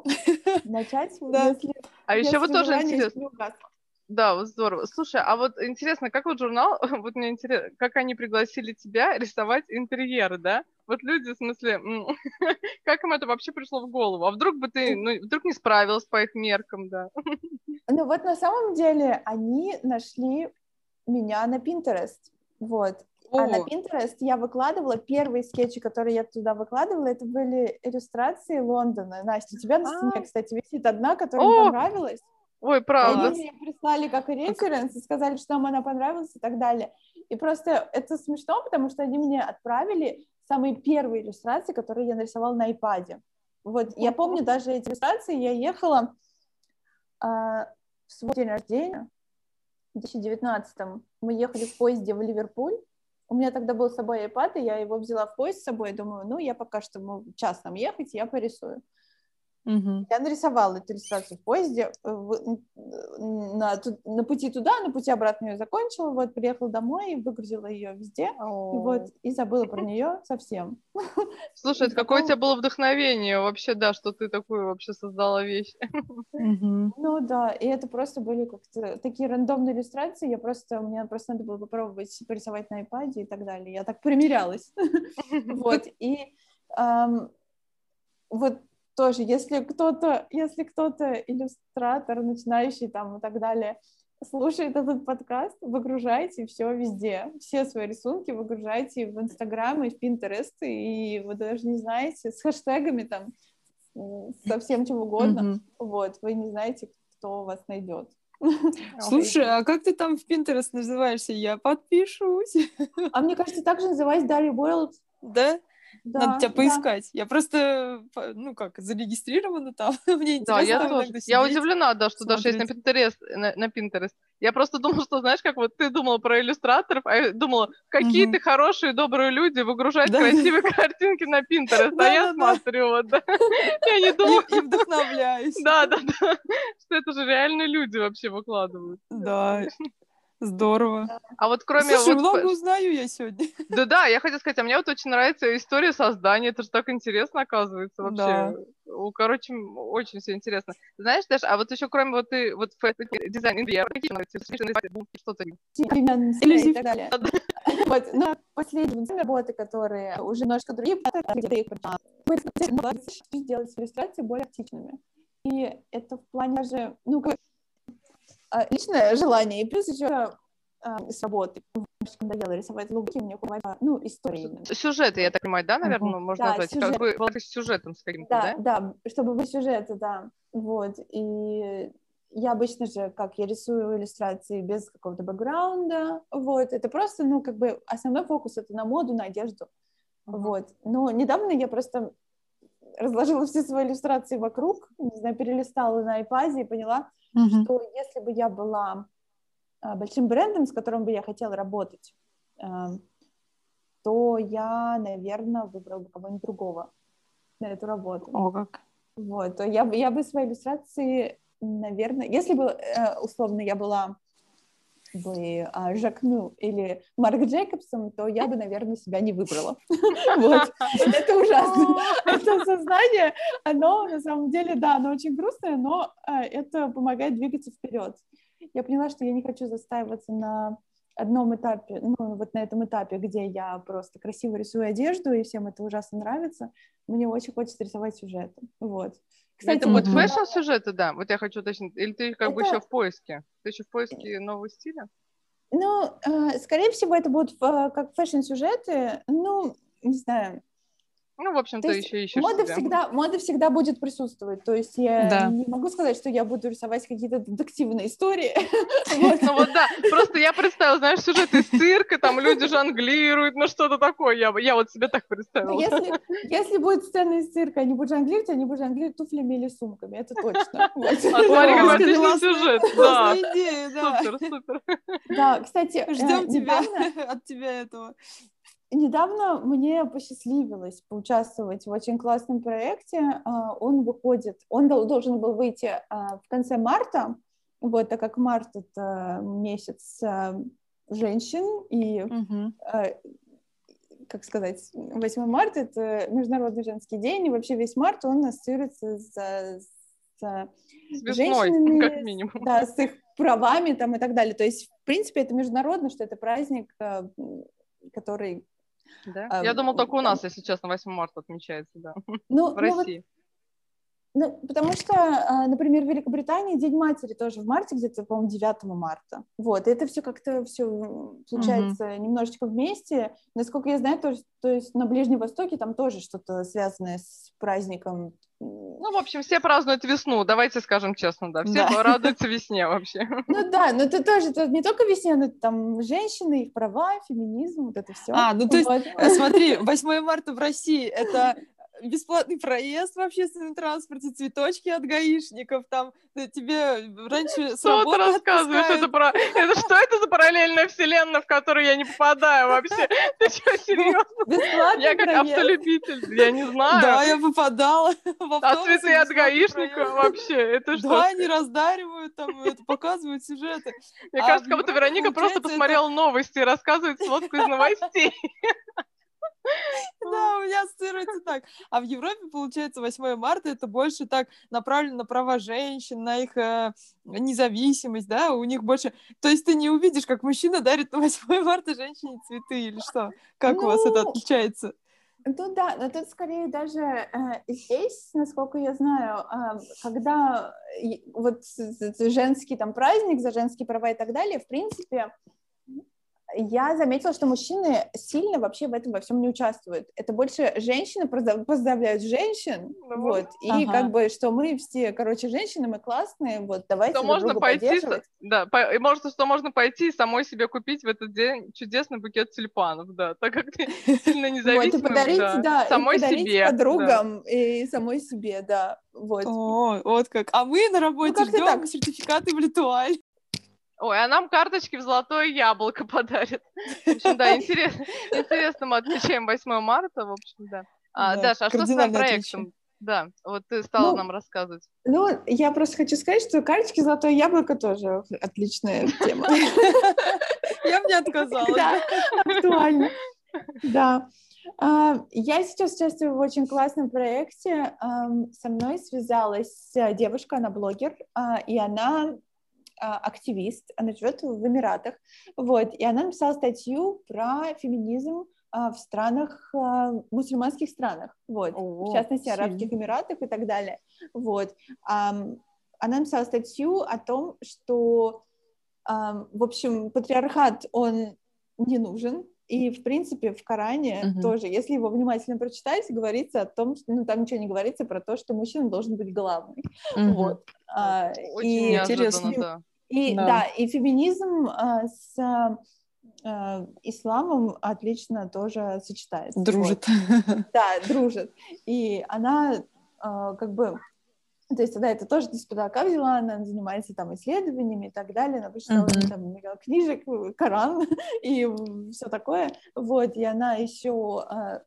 Начать, да. если... А еще вот тоже интересно. Да, вот здорово. Слушай, а вот интересно, как вот журнал, вот мне интересно, как они пригласили тебя рисовать интерьеры, да? Вот люди, в смысле, как им это вообще пришло в голову? А вдруг бы ты, ну, вдруг не справилась по их меркам, да? Ну вот на самом деле они нашли меня на Pinterest, вот. О. А на Pinterest я выкладывала первые скетчи, которые я туда выкладывала, это были иллюстрации Лондона. Настя, у тебя на стене, а. кстати, висит одна, которая мне понравилась. Ой, правда. Они мне прислали как референс и сказали, что нам она понравилась и так далее. И просто это смешно, потому что они мне отправили самые первые иллюстрации, которые я нарисовала на iPad. Вот, я помню даже эти иллюстрации, я ехала э, в свой день рождения, в 2019 мы ехали в поезде в Ливерпуль. У меня тогда был с собой iPad, и я его взяла в поезд с собой, думаю, ну, я пока что мы час нам ехать, я порисую. Мгм. Я нарисовала эту иллюстрацию в поезде, э, на, на пути туда, на пути обратно ее закончила, вот, приехала домой, выгрузила ее везде, и вот, и забыла про нее совсем. Слушай, это И какое у потом- тебя было вдохновение вообще, да, что ты такую вообще создала вещь. Ну да, и это просто были как-то такие рандомные иллюстрации, я просто, мне просто надо было попробовать порисовать на iPad и так далее, я так примерялась. Вот, и вот тоже, если кто-то, если кто-то иллюстратор, начинающий там и так далее, слушает этот подкаст, выгружайте все везде, все свои рисунки выгружайте в Инстаграм и в Пинтерест, и вы даже не знаете, с хэштегами там, со всем чем угодно, Мгм. вот, вы не знаете, кто вас найдет. Слушай, а как ты там в Pinterest называешься? Я подпишусь. А мне кажется, так же называется Дарья Бойлд. Да? Да, Надо тебя да. поискать. Я просто, ну как, зарегистрирована там. Мне Да, я интересно тоже. Я удивлена, да, что даже есть на Pinterest, на, на Pinterest. Я просто думала, что, знаешь, как вот ты думала про иллюстраторов, а я думала, какие Мгм. ты хорошие, добрые люди выгружают Да. красивые картинки на Pinterest, а я смотрю, вот, да. Я не думала, И, и вдохновляюсь. да, да, да, что это же реальные люди вообще выкладывают. Да, здорово. А вот кроме Слушай, вот... много узнаю я сегодня. Да-да, я хотела сказать, а мне вот очень нравится история создания, это же так интересно, оказывается, вообще. Да. У- Короче, очень все интересно. Знаешь, Даша, а вот еще кроме вот ты, вот дизайн интерьера, что-то стиле и так далее. Вот, но последние работы, которые уже немножко другие, мы хотели сделать иллюстрации более артичными. И это в плане даже, ну, как личное желание, и плюс еще а, с работы. Надоело рисовать луки, мне хватит, ну, истории. Сюжеты, я так понимаю, да, наверное, можно Да, назвать? сюжет. Как бы с сюжетом с каким-то, Да, да? да, чтобы быть сюжеты, да. Вот. И я обычно же, как я рисую иллюстрации без какого-то бэкграунда, вот. Это просто, ну, как бы основной фокус это на моду, на одежду. Мгм. Вот. Но недавно я просто разложила все свои иллюстрации вокруг, не знаю, перелистала на iPad и поняла, что если бы я была а, большим брендом, с которым бы я хотела работать, а, то я, наверное, выбрала бы кого-нибудь другого на эту работу. О, как. Вот, то я, бы- я бы свои иллюстрации, наверное, если бы, э, условно, я была бы а, Жакну или Марк Джейкобсом, то я бы, наверное, себя не выбрала. Вот. Это ужасно. Это сознание, оно на самом деле, да, оно очень грустное, но э, это помогает двигаться вперед. Я поняла, что я не хочу застаиваться на одном этапе, ну, вот на этом этапе, где я просто красиво рисую одежду, и всем это ужасно нравится. Мне очень хочется рисовать сюжеты. Вот. это вот фэшн-сюжеты, да? Вот я хочу уточнить. Или ты как бы Это- еще в поиске? Ты еще в поиске нового стиля? Ну, э, скорее всего, это будут э, как фэшн-сюжеты. Ну, не знаю. Ну, в общем, То еще ищешь Мода себя. всегда, мода всегда будет присутствовать. То есть я Да. не могу сказать, что я буду рисовать какие-то детективные истории. Вот. Ну вот да, просто я представила, знаешь, сюжет из цирка, там люди жонглируют, ну что-то такое, я, вот себе так представила. Если, если будет сцена из цирка, они будут жонглировать, они будут жонглировать туфлями или сумками, это точно. А смотри, какой отличный сюжет, да. Классная идея, да. Супер, супер. Да, кстати, э, Ждем тебя от тебя этого. Недавно мне посчастливилось поучаствовать в очень классном проекте. А, Он выходит, он дол- должен был выйти а, в конце марта, вот, так как март — это месяц а, женщин, и э, как сказать, 8 марта — это Международный женский день, и вообще весь март он ассоциируется с, с весной, женщинами, как минимум. да, с их правами там и так далее. То есть, в принципе, это международно, что это праздник, который... Да? А, Я думала, только у нас, если честно, 8 марта отмечается, да, Ну, в ну вот, России. ну, потому что, э, например, в Великобритании День матери тоже в марте, где-то, по-моему, 9 марта. Вот, и это все как-то все случается немножечко вместе. Насколько я знаю, то, есть- то есть на Ближнем Востоке там тоже что-то связанное с праздником. Ну, в общем, все празднуют весну, давайте скажем честно, да, все Да. радуются весне вообще. Ну да, но это тоже это не только весна, но там женщины, их права, феминизм, вот это все. А, ну то есть, э, смотри, 8 марта в России это бесплатный проезд в общественном транспорте, цветочки от гаишников, там э, тебе раньше с Что ты работы рассказываешь? Это, про... это что это за параллельная вселенная, в которую я не попадаю вообще? Ты что, серьезно? Бесплатный Я как проезд. автолюбитель, я не знаю. Да, я попадала в А цветы от гаишника проезд. вообще, это что? Да, они раздаривают, там, это, показывают сюжеты. Мне а кажется, как будто Вероника просто получается, это- посмотрела новости и рассказывает сводку из новостей. Да, у меня ассоциируется так. А в Европе, получается, 8 марта это больше так направлено на права женщин, на их э, независимость, да, у них больше... То есть ты не увидишь, как мужчина дарит на 8 марта женщине цветы или что? Как у вас это Ну, отличается? Ну да, но тут скорее даже э, здесь, насколько я знаю, э, когда и- вот женский там праздник за женские права и так далее, в принципе, я заметила, что мужчины сильно вообще в этом во всем не участвуют. Это больше женщины поздравляют женщин, Ну, вот, и ага. как бы, что мы все, короче, женщины, мы классные, вот, давайте Что друг можно друга пойти, да, по- и может, что можно пойти и самой себе купить в этот день чудесный букет тюльпанов, да, так как ты сильно Вот, и независимый, подарить, да, да, и самой подарить себе. да. подругам и самой себе, да, вот. О, вот как. А мы на работе как-то ждем так. сертификаты в Литуаль. Ой, а нам карточки в золотое яблоко подарят. В общем, да, интересно, интересно мы отмечаем 8 марта, в общем, да. А, Да, Даша, а что с твоим проектом? Да, вот ты стала Ну, нам рассказывать. Ну, я просто хочу сказать, что карточки «Золотое яблоко» тоже отличная тема. Я бы не отказалась. Да, актуально. Да. А, Я сейчас участвую в очень классном проекте. Со мной связалась э, девушка, она блогер, а, и она активист, она живет в Эмиратах, вот, и она написала статью про феминизм а, в странах, а, мусульманских странах, вот, О, в частности, сильно. Арабских Эмиратах и так далее, вот. Она написала статью о том, что, в общем, патриархат, он не нужен, и, в принципе, в Коране Мгм. тоже, если его внимательно прочитать, говорится о том, что, ну, там ничего не говорится про то, что мужчина должен быть главный, Мгм. вот. А, Очень и, интересно. да. и Да. да. и феминизм а, с а, а, исламом отлично тоже сочетается. вот. Дружит. Да, дружит. И она а, как бы, то есть она это тоже с потолка взяла, она занимается там исследованиями и так далее, она прочитала Мгм. там книжек, Коран и все такое, вот, и она еще а,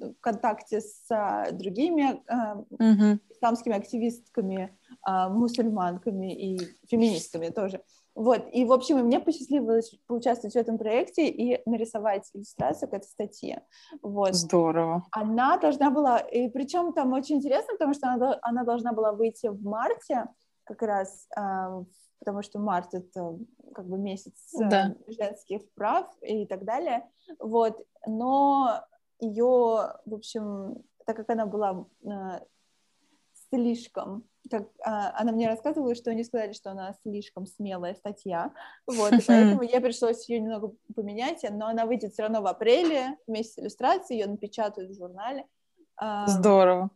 в контакте с а, другими а, Мгм. исламскими активистками, мусульманками и феминистками тоже. Вот, и, в общем, мне посчастливилось поучаствовать в этом проекте и нарисовать иллюстрацию к этой статье. Вот. Здорово. Она должна была, и причем там очень интересно, потому что она, она должна была выйти в марте, как раз, а, потому что март — это как бы месяц а, Да. женских прав и так далее. Вот, но ее, в общем, так как она была а, слишком, как а, она мне рассказывала, что они сказали, что она слишком смелая статья, вот, и поэтому я пришлось ее немного поменять, но она выйдет все равно в апреле вместе с иллюстрацией, ее напечатают в журнале. А, Здорово.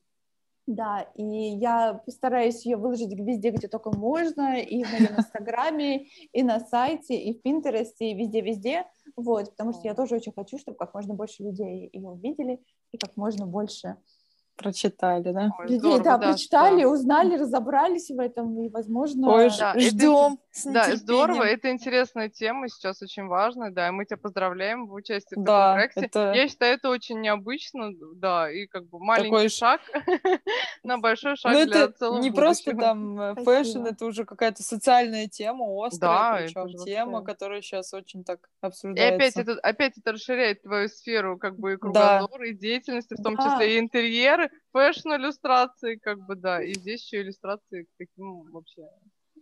да, и я постараюсь ее выложить везде, где только можно, и в моем инстаграме, и на сайте, и в Пинтересте, и везде-везде, вот, потому что я тоже очень хочу, чтобы как можно больше людей ее увидели, и как можно больше Прочитали, да? Ой, людей, здорово, да, да, прочитали, да. узнали, разобрались в этом, и, возможно... Ой, Да, ждем с Да, здорово, это интересная тема, сейчас очень важная, да, и мы тебя поздравляем в участии в таком Да, проекте. это Я считаю, это очень необычно, да, и как бы маленький такой шаг на большой шаг Ну, для это целого не просто будущего. там э, фэшн, это уже какая-то социальная тема, острая, Да, это причем тема, вообще. которая сейчас очень так И обсуждается. опять это, опять это расширяет твою сферу, как бы, и Да. кругозор, и деятельности, в том Да. числе и интерьеры, фэшн-иллюстрации, как бы, да, и здесь еще иллюстрации к таким вообще.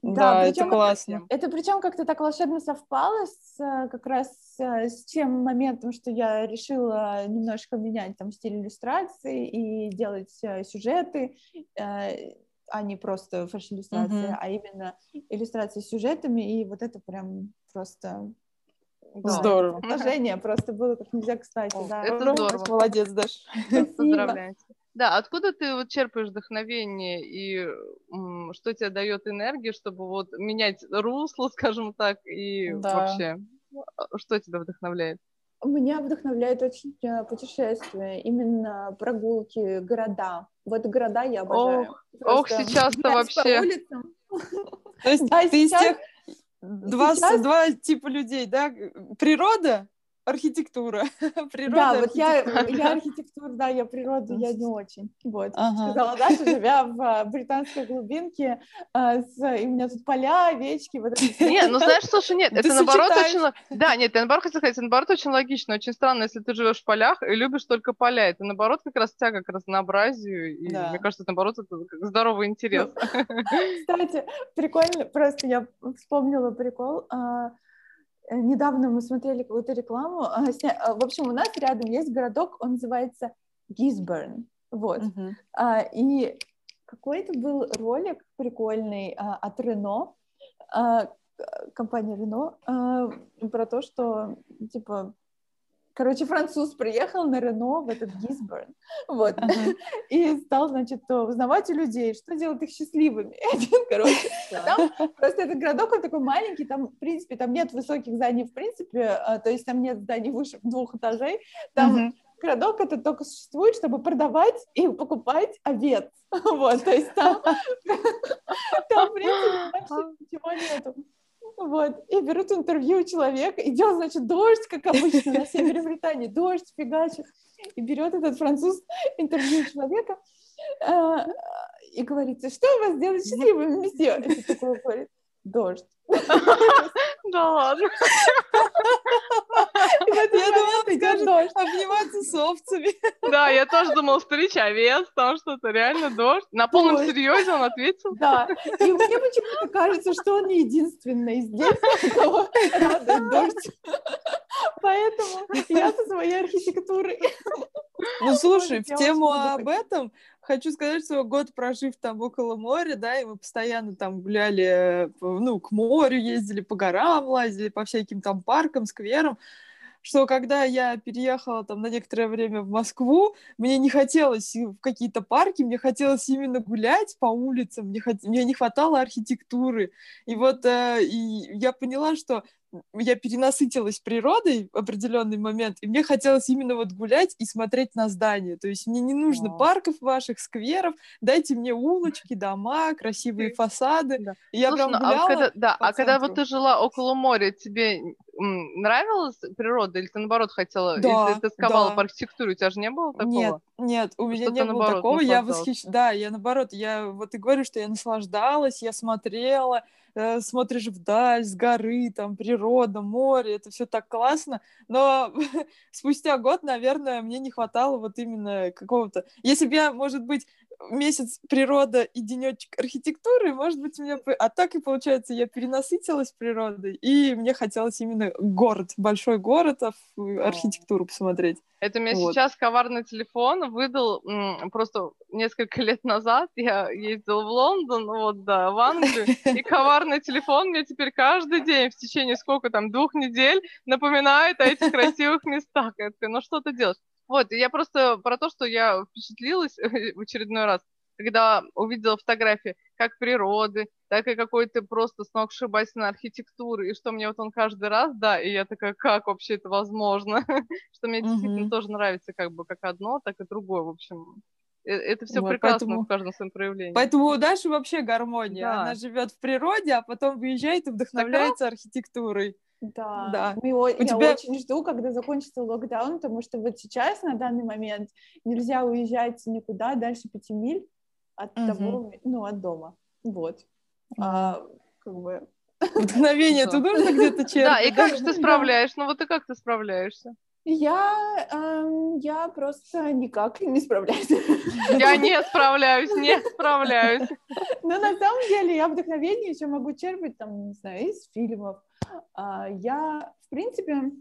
Да, Да, это причем это классно. всем. Это причем как-то так волшебно совпало с э, как раз э, с тем моментом, что я решила немножко менять там стиль иллюстрации и делать э, сюжеты, а не просто фэшн-иллюстрации, Мгм. а именно иллюстрации с сюжетами, и вот это прям просто Да. Здорово. предложение просто было как нельзя кстати, О, да. это здорово. Молодец, Даш. Спасибо. Поздравляю. Да, откуда ты вот черпаешь вдохновение и м, что тебе дает энергию, чтобы вот менять русло, скажем так, и Да. вообще, а, что тебя вдохновляет? Меня вдохновляет очень э, путешествия, именно прогулки, города. Вот города я обожаю. Ох, ох сейчас-то вообще. То есть да, ты сейчас... из тех два типа людей, да? Природа архитектура. природа, да, вот я, я архитектура, да, я природу, я не очень. Вот. Ага. Сказала Даша, живя в а, британской глубинке, а, с, и у меня тут поля, овечки. Вот это. Нет, ну знаешь, слушай, нет, это наоборот очень... Да, нет, ты наоборот хотел сказать, это наоборот очень логично, очень странно, если ты живешь в полях и любишь только поля. Это наоборот как раз тяга к разнообразию, и да. мне кажется, это, наоборот, это здоровый интерес. Кстати, прикольно, просто я вспомнила прикол, а, недавно мы смотрели какую-то рекламу. А, а, в общем, у нас рядом есть городок, он называется Гизберн. Вот. Uh-huh. И какой-то был ролик прикольный от Рено, компания Рено, про то, что, типа, Короче, француз приехал на Рено в этот Гизборн, вот, uh-huh. и стал, значит, узнавать у людей, что делает их счастливыми. Один, короче, там просто этот городок, он такой маленький, там, в принципе, там нет высоких зданий, в принципе, а, то есть там нет зданий выше двух этажей, там uh-huh. городок это только существует, чтобы продавать и покупать овец, вот, то есть там, там, в принципе, ничего нету. Вот, и берут интервью у человека, идет, значит, дождь, как обычно на севере Британии, дождь фигачит, и берет этот француз интервью человека э, и говорит, что у вас делает счастливым, месье? И такой говорит, дождь. Да ладно. Я думала, скажешь обниматься с овцами. Да, я тоже думала, встреча овец, там что-то реально дождь. На полном серьезе он ответил. Да, и мне почему-то кажется, что он не единственный здесь, кого радует дождь. Поэтому я со своей архитектурой. Ну, слушай, в тему об этом хочу сказать, что год прожив там около моря, да, и мы постоянно там гуляли, ну, к морю ездили, по горам лазили, по всяким там паркам, скверам, что когда я переехала там на некоторое время в Москву, мне не хотелось в какие-то парки, мне хотелось именно гулять по улицам, мне, хот... мне не хватало архитектуры. И вот э, и я поняла, что я перенасытилась природой в определенный момент, и мне хотелось именно вот гулять и смотреть на здания. То есть мне не нужно О. парков ваших, скверов, дайте мне улочки, дома, красивые фасады. Да. И я Слушай, прям гуляла. Ну, а когда, да, а когда вот ты жила около моря, тебе нравилась природа, или ты наоборот хотела, да, если ты тосковала да. по архитектуре, у тебя же не было такого? Нет, нет, у меня не было такого, я восхищ... Да, я наоборот, я вот и говорю, что я наслаждалась, я смотрела, э, смотришь вдаль, с горы, там, природа, море, это все так классно, но спустя год, наверное, мне не хватало вот именно какого-то... Если бы я, может быть, месяц природа и денечек архитектуры, может быть, у меня... А так и получается, я перенасытилась природой, и мне хотелось именно город, большой город, а архитектуру посмотреть. Это мне вот. сейчас коварный телефон выдал просто несколько лет назад. Я ездила в Лондон, вот, да, в Англию, и коварный телефон мне теперь каждый день в течение сколько там, двух недель напоминает о этих красивых местах. Я такая, ну что ты делаешь? Вот, я просто про то, что я впечатлилась в очередной раз, когда увидела фотографии как природы, так и какой-то просто сногсшибательной архитектуры, и что мне вот он каждый раз, да, и я такая, как вообще это возможно? что мне действительно тоже нравится как бы как одно, так и другое, в общем. Э, это все вот, прекрасно поэтому, в каждом своем проявлении. Поэтому у Даши вообще гармония. Да. Она живет в природе, а потом выезжает и вдохновляется так, архитектурой. Да, да. Мы, У я тебя... очень жду, когда закончится локдаун, потому что вот сейчас, на данный момент, нельзя уезжать никуда дальше пяти миль от угу. того, ну, от дома. Вот. А, как бы... Вдохновение тут нужно где-то черпать. Да, и как же ты справляешься? Ну вот и как ты справляешься? Я, эм, я просто никак не справляюсь. Я не справляюсь, не справляюсь. Но на самом деле я вдохновение еще могу черпать, там, не знаю, из фильмов, я, в принципе,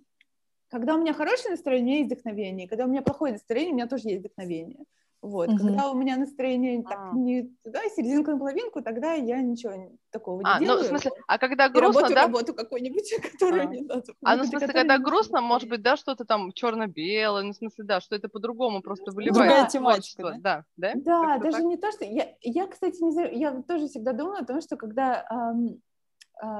когда у меня хорошее настроение, есть вдохновение. Когда у меня плохое настроение, у меня тоже есть вдохновение. Вот, угу. когда у меня настроение так а. не туда, серединку на половинку, тогда я ничего такого не а, делаю. Ну, в смысле, а когда грустно, работаю да? работу какую-нибудь, которую а. не надо. А, ну, в смысле, когда грустно, может быть, да, что-то там черно-белое, ну, в смысле, да, что это по-другому просто выливается. Другая тематика, да? Да, да даже так? не то, что... Я, я, кстати, не знаю, я тоже всегда думала о том, что когда... Эм, а,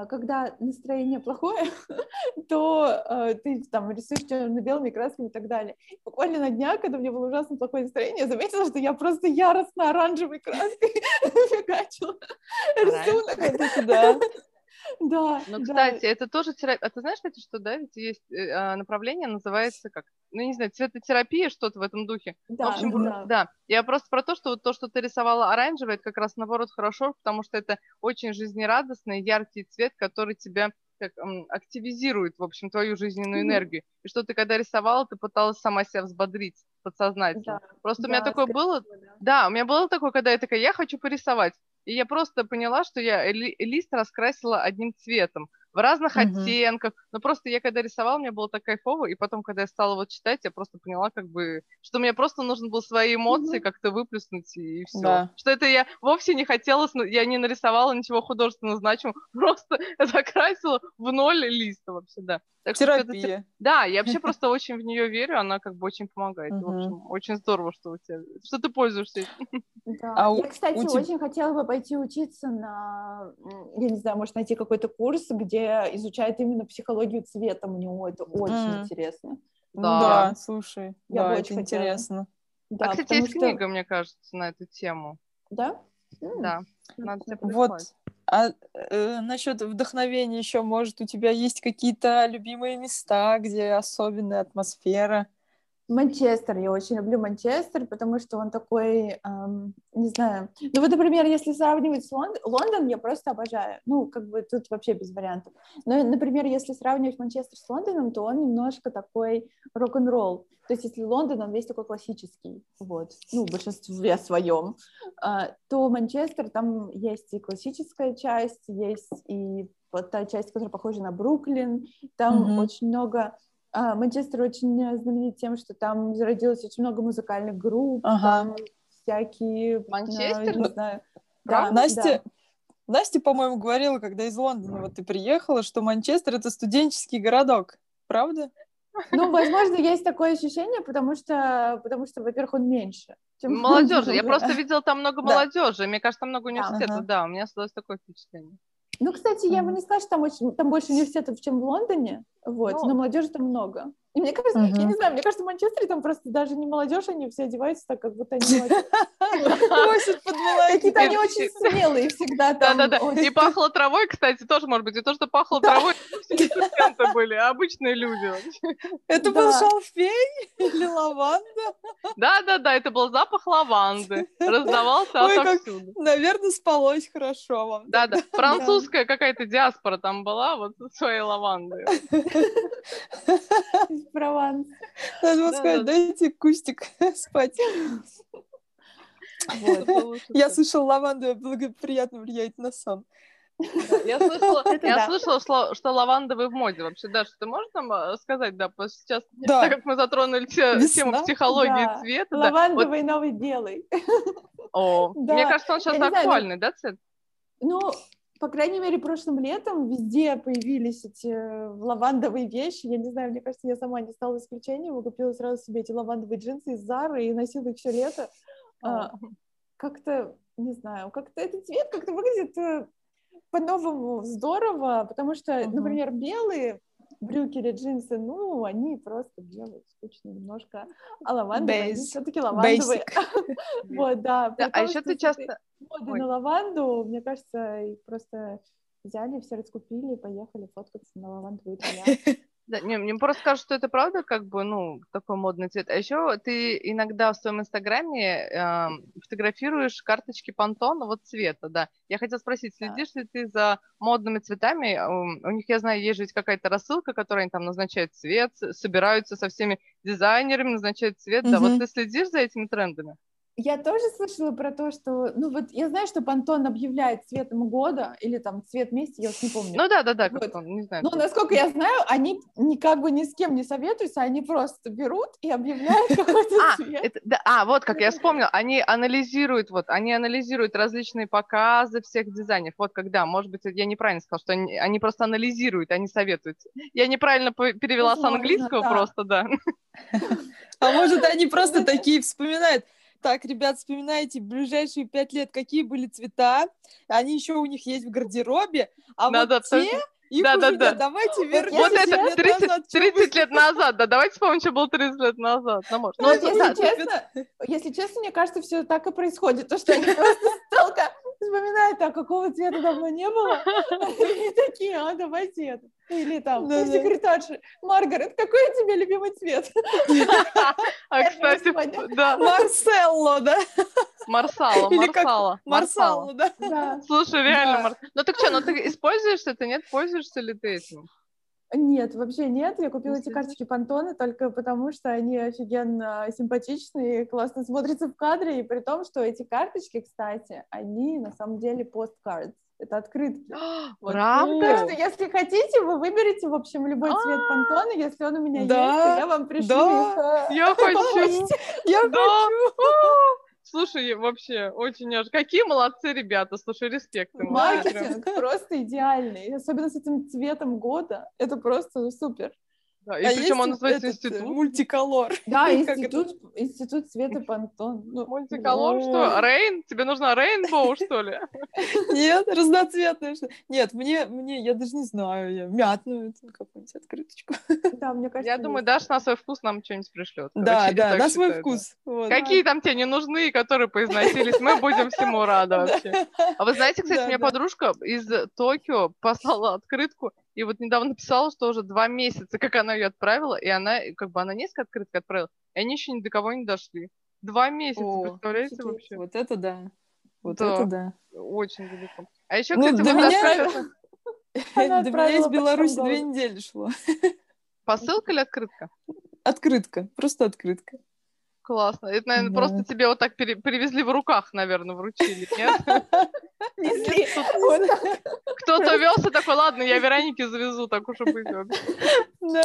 когда настроение плохое, то э, ты там рисуешь черно-белыми красками и так далее. Буквально на днях, когда у меня было ужасно плохое настроение, я заметила, что я просто яростно оранжевой краской фигачила рисунок. Да. Да. Ну, да. кстати, это тоже терапия. А ты знаешь, кстати, что, да, ведь есть э, направление, называется как, ну, не знаю, цветотерапия, что-то в этом духе. Да, в общем, да. да. Я просто про то, что вот то, что ты рисовала оранжевое, это как раз наоборот хорошо, потому что это очень жизнерадостный, яркий цвет, который тебя как активизирует, в общем, твою жизненную энергию. И что ты когда рисовала, ты пыталась сама себя взбодрить подсознательно. Да, Просто у меня да, такое было, да. да, у меня было такое, когда я такая, я хочу порисовать. И я просто поняла, что я ли- лист раскрасила одним цветом в разных Мгм. оттенках. Но просто я когда рисовала, мне было так кайфово, и потом, когда я стала вот читать, я просто поняла, как бы, что мне просто нужно было свои эмоции Мгм. как-то выплеснуть, и, все. Да. Что это я вовсе не хотела, я не нарисовала ничего художественно значимого, просто закрасила в ноль листа вообще, да. Так что Терапия. да, я вообще просто очень в нее верю, она как бы очень помогает. В общем, очень здорово, что у тебя, что ты пользуешься. Да. А я, кстати, очень хотела бы пойти учиться на, я не знаю, может найти какой-то курс, где изучают именно психологию цвета. Мне о, это очень М. интересно. Да. Да, слушай, Я да, это очень хотела. интересно. Да, а, кстати, есть что- книга, мне кажется, на эту тему. Да? Да, надо тебе Вот. А э, насчет вдохновения еще, может, у тебя есть какие-то любимые места, где особенная атмосфера? Манчестер, я очень люблю Манчестер, потому что он такой, эм, не знаю, ну вот, например, если сравнивать с Лондоном, Лондон я просто обожаю, ну, как бы тут вообще без вариантов. Но, например, если сравнивать Манчестер с Лондоном, то он немножко такой рок-н-ролл. То есть если Лондон, он весь такой классический, вот, ну, в большинстве своем, а, то Манчестер, там есть и классическая часть, есть и вот та часть, которая похожа на Бруклин, там Мгм. очень много Манчестер очень э, знаменит тем, что там зародилось очень много музыкальных групп, Ага. там всякие... Манчестер? Не знаю. Правда? Да, Настя, да. Настя, по-моему, говорила, когда из Лондона вот ты приехала, что Манчестер — это студенческий городок. Правда? Ну, возможно, есть такое ощущение, потому что, потому что, во-первых, он меньше. чем Молодежи. Я просто видела там много Да. молодежи. Мне кажется, там много университетов. Ага. Да, у меня создалось такое впечатление. Ну, кстати, я бы не сказала, что там, очень, там больше университетов, чем в Лондоне, вот, Ну. но молодежи там много. И мне кажется, я Мгм. не знаю, мне кажется, в Манчестере там просто даже не молодежь, они все одеваются так, как будто они Какие-то они очень смелые всегда там. Да-да-да. И пахло травой, кстати, тоже может быть. И то, что пахло травой, студенты были, а обычные люди. Это был шалфей или лаванда? Да-да-да, это был запах лаванды. Раздавался отовсюду. Наверное, спалось хорошо вам. Да-да, французская какая-то диаспора там была, вот со своей лавандой. из Прованса. Надо вот Да, сказать, да. дайте кустик спать. Я слышала, лаванда благоприятно влияет на сон. Да, Я слышала, Это я да. слышала, что, что лавандовый в моде вообще. Даша, ты можешь нам э, сказать, да, сейчас, Да. так как мы затронули те- тему психологии да. цвета, да, вот, Лавандовый новый белый. о, Да, мне кажется, он сейчас знаю, ну- актуальный, да, цвет? Ну, по крайней мере, прошлым летом везде появились эти э, лавандовые вещи. Я не знаю, мне кажется, я сама не стала исключением. Я купила сразу себе эти лавандовые джинсы из Зары и носила их все лето. А, как-то, не знаю, как-то этот цвет как-то выглядит э, по-новому здорово, потому что, Мгм. например, белые брюки или джинсы, ну, они просто белые, скучные немножко, а лавандовые, все-таки лавандовые. Вот, да. А еще ты часто... Ой. на лаванду, мне кажется, просто взяли, все раскупили поехали фоткаться на лавандовые поля. Да, не, мне просто кажется, что это правда, как бы, ну, такой модный цвет. А еще ты иногда в своем инстаграме эм, фотографируешь карточки Пантона вот цвета, да. Я хотела спросить, Да. следишь ли ты за модными цветами? Ум, У них, я знаю, есть же ведь какая-то рассылка, которая они там назначают цвет, собираются со всеми дизайнерами, назначают цвет, да. Вот ты следишь за этими трендами? Я тоже слышала про то, что, ну вот я знаю, что Пантон объявляет цветом года или там цвет месяца, я уж не помню. Ну да, да, да, Вот. он, не знаю. Но, насколько я знаю, они ни как бы ни с кем не советуются, они просто берут и объявляют какой-то А, цвет. а, вот как я вспомнила, они анализируют, вот, они анализируют различные показы всех дизайнеров. Вот когда, может быть, я неправильно сказала, что они, просто анализируют, они советуют. Я неправильно перевела с английского просто, да. А может, они просто такие вспоминают. Так, ребят, вспоминайте ближайшие пять лет, какие были цвета. Они еще у них есть в гардеробе. А Да, вот да, те, их Да, уже да, нет. да. Давайте вернемся Вот это лет 30, назад, чё вы- 30 лет назад, да, давайте вспомним, что было 30 лет назад. Ну, может. Ну, Ну, если да, честно, если честно, мне кажется, все так и происходит. То, что они просто только вспоминают, а какого цвета давно не было. И такие, а давайте это. Или там, Да-да. секретарша, Маргарет, какой у тебя любимый цвет? А, кстати, да, Марселло, да? Как Марсала. Марсалло, да? Да. Слушай, реально, Да. Марс. Ну так что, ну ты используешь это, нет? Пользуешься ли ты этим? Нет, вообще нет. Я купила эти карточки Пантоны только потому, что они офигенно симпатичные, классно смотрятся в кадре, и при том, что эти карточки, кстати, они на самом деле посткардс. Это открытки. Вот. Правда? Так что, если хотите, вы выберете, в общем, любой цвет Пантона. Если он у меня Да, есть, я вам пришлю да. их. э, Я хочу. Я хочу. Слушай, вообще, очень аж. Какие молодцы ребята, слушай, респект им. Маркетинг просто идеальный. Особенно с этим цветом года. Это просто супер. Да, И А причем он называется этот, э, институт. Мультиколор. Да, институт, институт цвета Пантон. Ну, Мультиколор, Ой. что? Рейн? Тебе нужна Рейнбоу, что ли? Нет, разноцветное. что- Нет, мне, мне, я даже не знаю, я мятную какую-нибудь открыточку. Да, мне кажется, Я думаю, есть. Даш на свой вкус нам что-нибудь пришлет. Да, да, на свой вкус. Какие там тебе не нужны, которые поизносились, мы будем всему рады вообще. А вы знаете, кстати, мне да. подружка из Токио послала открытку, и вот недавно написала, что уже два месяца, как она ее отправила, и она, как бы она несколько открыток отправила, и они еще ни до кого не дошли. Два месяца, О, представляете, офигеть. вообще? Вот это да. Вот Да. это да. Очень далеко. А еще, Ну, кстати, до вот меня- До меня из Беларуси две недели шло. посылка или открытка? Открытка, просто открытка. Классно. Это, наверное, Да. просто тебе вот так пере- привезли в руках, наверное, вручили, нет? Несли. Кто-то велся такой, ладно, я Веронике завезу, так уж и быть. Да.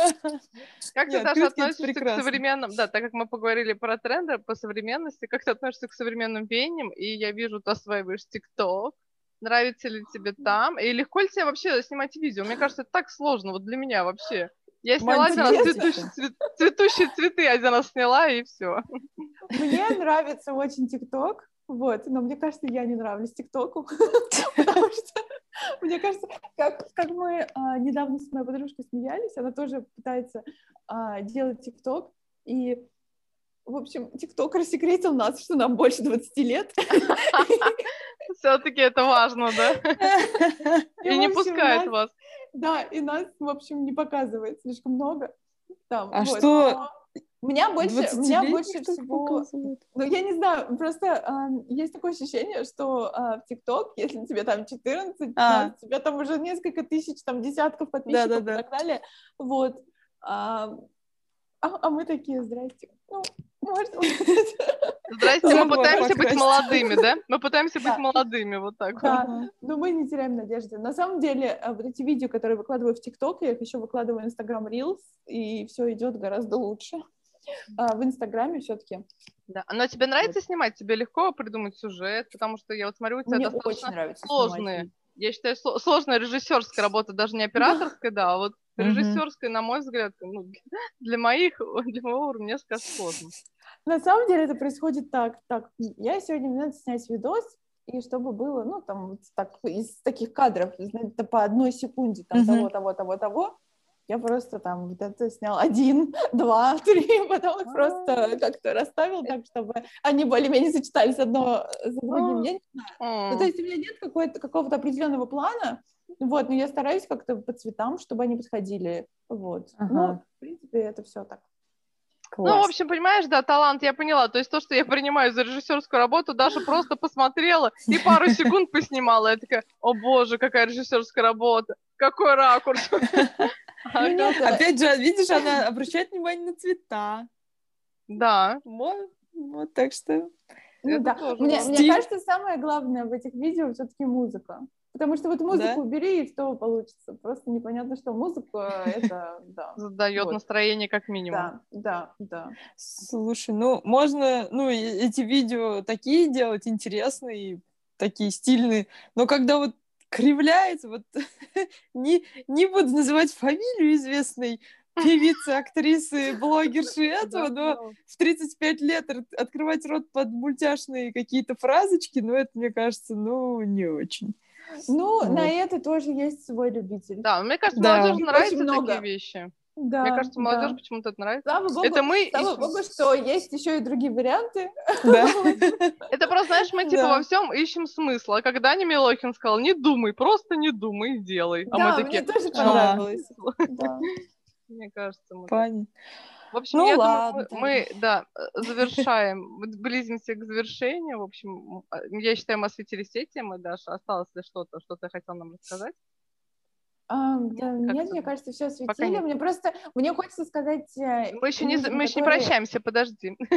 Как ты, Даша, относишься к современным, да, так как мы поговорили про тренды по современности, как ты относишься к современным веяниям, и я вижу, ты осваиваешь ТикТок, нравится ли тебе там, и легко ли тебе вообще снимать видео? Мне кажется, это так сложно, вот для меня вообще. Я сняла раз Монтировать цветущие, цветущие цветы, один раз сняла, и все. Мне нравится очень ТикТок, вот, но мне кажется, я не нравлюсь ТикТоку, потому что, мне кажется, как, как мы а, недавно с моей подружкой смеялись, она тоже пытается а, делать ТикТок, и, в общем, ТикТок рассекретил нас, что нам больше 20 лет. Все-таки это важно, да? И не пускает нас- вас. Да, и нас, в общем, не показывает слишком много. Там, А вот. что, Но Меня больше, меня 20-летних больше всего показывают? Ну, я не знаю, просто ам, есть такое ощущение, что а, в ТикТок, если тебе там 14, 15, А. у тебя там уже несколько тысяч, там десятков подписчиков Да-да-да. и так далее. Вот. А, а, а мы такие, здрасте. Ну, может, Здрасте, мы пытаемся быть молодыми, да? Мы пытаемся быть молодыми, вот так вот. Да. Ага. но мы не теряем надежды. На самом деле, а, вот эти видео, которые выкладываю в ТикТок, я их еще выкладываю в Instagram Reels, и все идет гораздо лучше. А в Инстаграме все-таки Да. Но тебе нравится снимать? Тебе легко придумать сюжет? Потому что я вот смотрю, у тебя мне очень достаточно нравится сложные. снимать. Я считаю, сло- сложная режиссерская работа, даже не операторская, да, а вот режиссерская, на мой взгляд, ну, для моих, для моего уровня несколько сложно. На самом деле это происходит так. Так, я сегодня мне надо снять видос, и чтобы было, ну, там, вот так, из таких кадров, знаете, по одной секунде, там, Мгм. того, того, того, того, я просто там вот это снял один, два, три, потом их просто как-то расставил так, чтобы они более-менее сочетались одно за другим. Я не знаю. Ну, то есть у меня нет какой-то, какого-то определенного плана, вот, но я стараюсь как-то по цветам, чтобы они подходили, вот. Ага. Ну, в принципе, это все так. Ну, в Класс. общем, понимаешь, да, талант, я поняла. То есть то, что я принимаю за режиссерскую работу, Даша просто посмотрела и пару секунд поснимала. Я такая, о боже, какая режиссерская работа, какой ракурс. Ну, Опять же, видишь, она обращает внимание на цвета. Да, Вот, так что... Ну да. Мне, кажется, самое главное в этих видео все-таки музыка. Потому что вот музыку Да? убери, и что получится? Просто непонятно, что музыка это, да. задает Вот. настроение как минимум. Да, да, да. Слушай, ну, можно, ну, эти видео такие делать интересные, такие стильные, но когда вот кривляется, вот не, не буду называть фамилию известной певицы, актрисы, блогерши этого, но в 35 лет открывать рот под мультяшные какие-то фразочки, ну, это, мне кажется, ну, не очень. Ну, вот. на это тоже есть свой любитель. Да, мне кажется, да. молодежи нравятся много. такие вещи. Да, Мне кажется, молодежь да. почему-то это нравится. Слава богу, это мы слава ищем... богу, что есть еще и другие варианты. Да. Это просто, знаешь, мы типа во всем ищем смысл. А когда не Милохин сказал, не думай, просто не думай, делай. А мы такие... мне тоже понравилось. Мне кажется, мы... Понятно. В общем, ну, я ладно. думаю, мы, да, завершаем, близимся к завершению. В общем, я считаю, мы осветили все темы, Даша. Осталось ли что-то, что ты хотел нам рассказать? А, да, нет, мне кажется, все осветили. Мне просто, мне хочется сказать... Э, мы еще не, мы еще не прощаемся, подожди.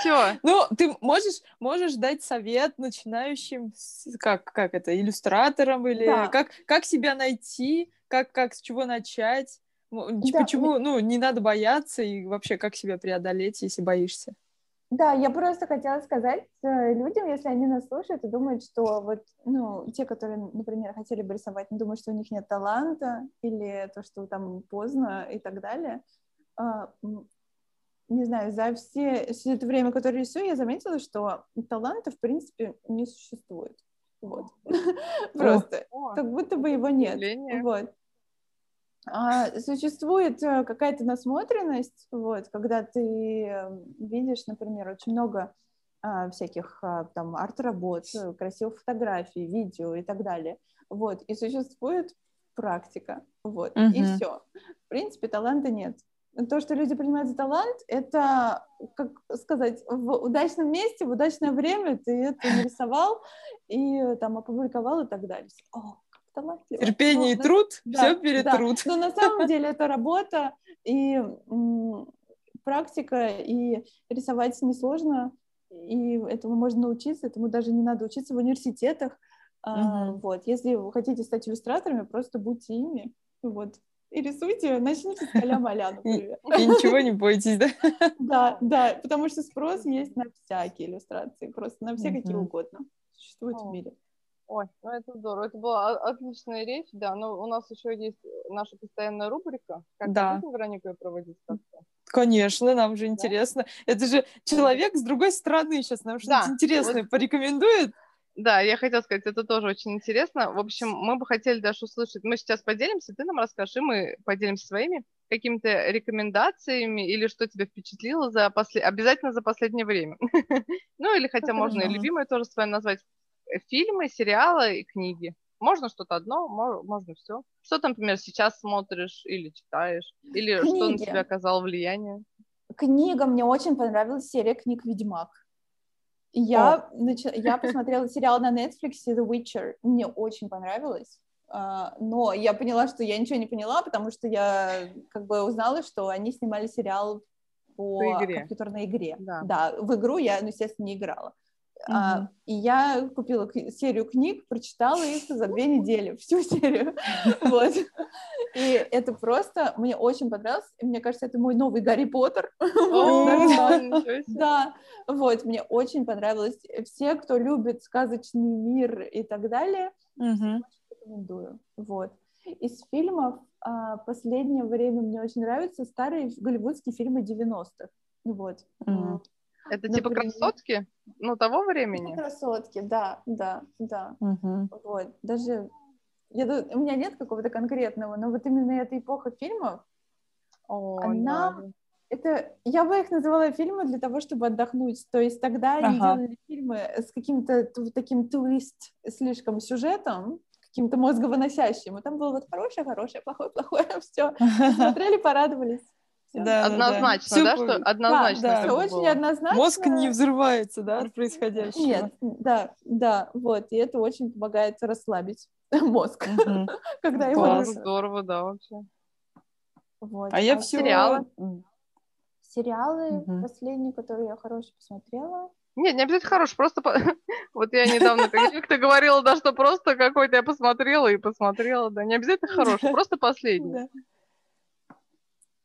Все. Ну, ты можешь, можешь дать совет начинающим, как, как это, иллюстраторам или да. как, как себя найти, как, как с чего начать, да. почему, ну, не надо бояться и вообще как себя преодолеть, если боишься. Да, я просто хотела сказать э, людям, если они нас слушают и думают, что вот, ну, те, которые, например, хотели бы рисовать, но думают, что у них нет таланта или то, что там поздно и так далее, а, не знаю, за все, все это время, которое рисую, я заметила, что таланта, в принципе, не существует. Вот. Просто. Как будто бы его нет. Вот. А, существует э, какая-то насмотренность, вот, когда ты эм, видишь, например, очень много а, всяких а, там арт-работ, э, красивых фотографий, видео и так далее, вот, и существует практика, вот, uh-huh. и все. В принципе, таланта нет. То, что люди принимают за талант, это, как сказать, в удачном месте, в удачное время ты это нарисовал и там опубликовал и так далее. О, талантливо. Терпение но, и труд, да, все перетрут. Да. Но на самом деле это работа и практика, и рисовать несложно, и этому можно научиться, этому даже не надо учиться в университетах. Угу. А, вот, если вы хотите стать иллюстраторами, просто будьте ими, вот. И рисуйте, начните с Коля-Маля, например. И, и ничего не бойтесь, да? Да, да, потому что спрос есть на всякие иллюстрации, просто на все какие угодно существуют в мире. Ой, ну это здорово. Это была отличная речь, да. Но у нас еще есть наша постоянная рубрика. Как да. будем, Вероника, проводить как-то? Конечно, нам же интересно. Да? Это же человек с другой стороны сейчас нам что-то да. интересное вот. порекомендует. Да, я хотела сказать, это тоже очень интересно. В общем, мы бы хотели даже услышать, мы сейчас поделимся, ты нам расскажешь, и мы поделимся своими какими-то рекомендациями или что тебя впечатлило за после... обязательно за последнее время. ну, или хотя можно и любимое тоже свое назвать фильмы, сериалы и книги. Можно что-то одно, можно все. Что ты, например, сейчас смотришь или читаешь? Или что на тебя оказало влияние? Книга. Мне очень понравилась серия книг «Ведьмак». Я, нач... я посмотрела сериал на Netflix «The Witcher». Мне очень понравилось. Uh, но я поняла, что я ничего не поняла, потому что я как бы узнала, что они снимали сериал по игре. компьютерной игре. Да. да, в игру я, ну, естественно, не играла. Uh-huh. А, и я купила серию книг, прочитала их за две недели, всю серию. Вот. И это просто мне очень понравилось. И мне кажется, это мой новый Гарри Поттер. Да, вот, мне очень понравилось. Все, кто любит сказочный мир и так далее, рекомендую. Вот. Из фильмов а, последнее время мне очень нравятся старые голливудские фильмы 90-х. Вот. Это типа красотки? Ну, того времени? красотки, да, да, да. Угу. Вот, даже... Я, у меня нет какого-то конкретного, но вот именно эта эпоха фильмов, О, она... Да. Это, я бы их называла фильмы для того, чтобы отдохнуть. То есть тогда ага. они делали фильмы с каким-то таким твист слишком сюжетом, каким-то мозговыносящим. И там было вот хорошее, хорошее, плохое, плохое, все. Смотрели, порадовались. Да, однозначно, да, да, что однозначно. Да, да. очень было. однозначно. Мозг не взрывается, да, от происходящего. Нет, да, да, вот, и это очень помогает расслабить мозг, когда его... Здорово, да, вообще. Вот. А я а все... Сериалы? Сериалы последние, которые я хорошие посмотрела. Нет, не обязательно хороший, просто по... вот я недавно как ты говорила, да, что просто какой-то я посмотрела и посмотрела, да, не обязательно хороший, просто последний.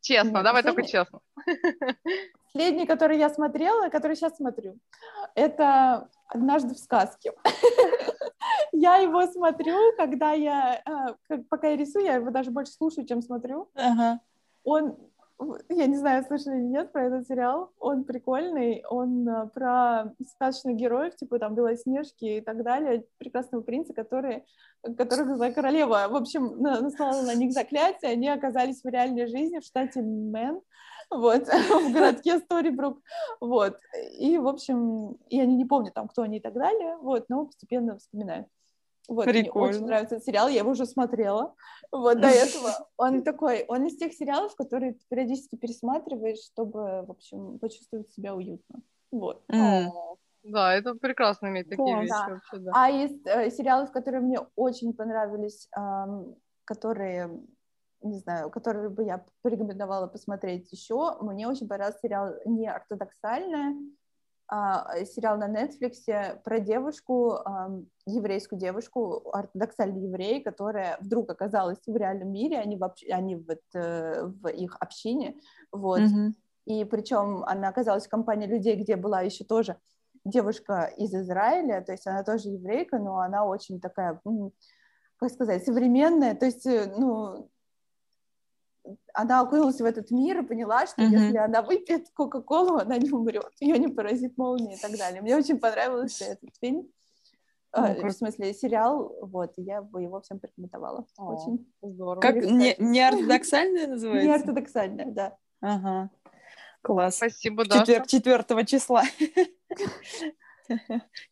Честно, Нет, давай только честно. Последний, который я смотрела, который сейчас смотрю, это «Однажды в сказке». я его смотрю, когда я, э, пока я рисую, я его даже больше слушаю, чем смотрю. Ага. Он, я не знаю, слышали или нет про этот сериал, он прикольный, он э, про сказочных героев, типа там Белоснежки и так далее, прекрасного принца, который, которых злая королева, в общем, наслала на них заклятие, они оказались в реальной жизни в штате Мэн, вот, в городке Сторибрук, вот, и, в общем, и они не помнят там, кто они и так далее, вот, но постепенно вспоминают. Вот, Прикольно. мне очень нравится этот сериал, я его уже смотрела, вот, до этого. Он такой, он из тех сериалов, которые ты периодически пересматриваешь, чтобы, в общем, почувствовать себя уютно, вот. Mm. Да, это прекрасно иметь такие вещи да. вообще, да. А из э, сериалов, которые мне очень понравились, эм, которые не знаю, который бы я порекомендовала посмотреть еще. Мне очень понравился сериал «Неортодоксальная», сериал на Netflix про девушку, а, еврейскую девушку, ортодоксальный еврей, которая вдруг оказалась в реальном мире, они в, общ... они в, это, в их общине, вот. Mm-hmm. И причем она оказалась в компании людей, где была еще тоже девушка из Израиля, то есть она тоже еврейка, но она очень такая, как сказать, современная, то есть, э, ну, она окунулась в этот мир и поняла, что mm-hmm. если она выпьет Кока-Колу, она не умрет, ее не поразит молния и так далее. Мне очень понравился этот фильм. Ну, э, в смысле, сериал, вот, я бы его всем порекомендовала. О, Очень здорово. Как не, неортодоксальная называется? Неортодоксальная, да. Ага. Класс. Спасибо, да. Четвер- 4 числа.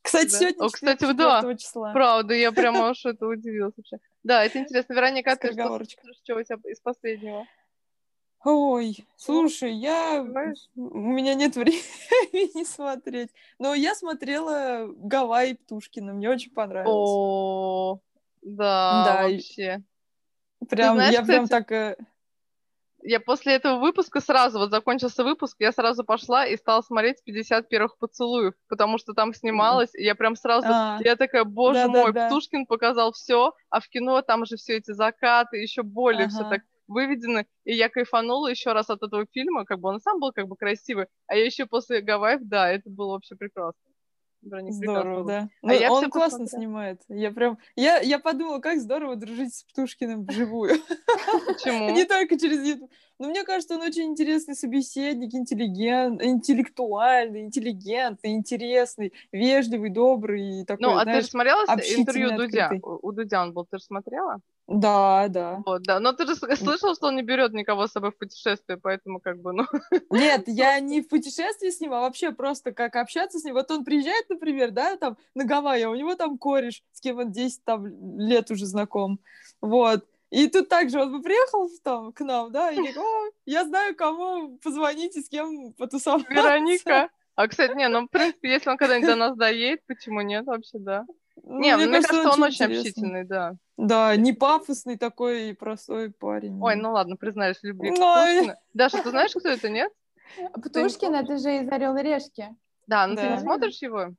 Кстати, да. сегодня О, кстати, да, числа. Правда, я прямо аж это удивилась вообще. Да, это интересно. Вероника, ты что, что у тебя из последнего? Ой, слушай, я... У меня нет времени смотреть. Но я смотрела Гавайи Птушкина, мне очень понравилось. О, да, да вообще. Прям, знаешь, я прям так э, я после этого выпуска сразу, вот закончился выпуск, я сразу пошла и стала смотреть 50 первых поцелуев, потому что там снималась, и я прям сразу, а, я такая, боже да, мой, да, да. Птушкин показал все, а в кино там же все эти закаты, еще более ага. все так выведено, и я кайфанула еще раз от этого фильма, как бы он сам был как бы красивый, а я еще после Гавайев, да, это было вообще прекрасно. Здорово, да. А ну, я он классно посмотрела. снимает. Я прям... Я, я подумала, как здорово дружить с Птушкиным вживую. Почему? Не только через YouTube. Но мне кажется, он очень интересный собеседник, интеллигент, интеллектуальный, интеллигентный, интересный, вежливый, добрый и такой, Ну, а ты же смотрела интервью Дудя? У Дудя он был, ты же смотрела? Да, да. Вот, да. Но ты же слышал, что он не берет никого с собой в путешествие, поэтому как бы, ну... Нет, я не в путешествии с ним, а вообще просто как общаться с ним. Вот он приезжает, например, да, там на Гавайи, а у него там кореш, с кем он 10 там, лет уже знаком. Вот. И тут также он бы приехал там к нам, да, и говорит, о, я знаю, кому позвонить и с кем потусоваться. Вероника. А, кстати, не, ну, в принципе, если он когда-нибудь до нас доедет, почему нет вообще, да? Не, мне, мне кажется, кажется, он очень интересный. общительный, да. Да, не пафосный такой простой парень. Ой, ну ладно, признаюсь, любви Ой. Даша, ты знаешь, кто это, нет? Птушкин, это же из «Орел и решки». Да, ну да. ты не смотришь его?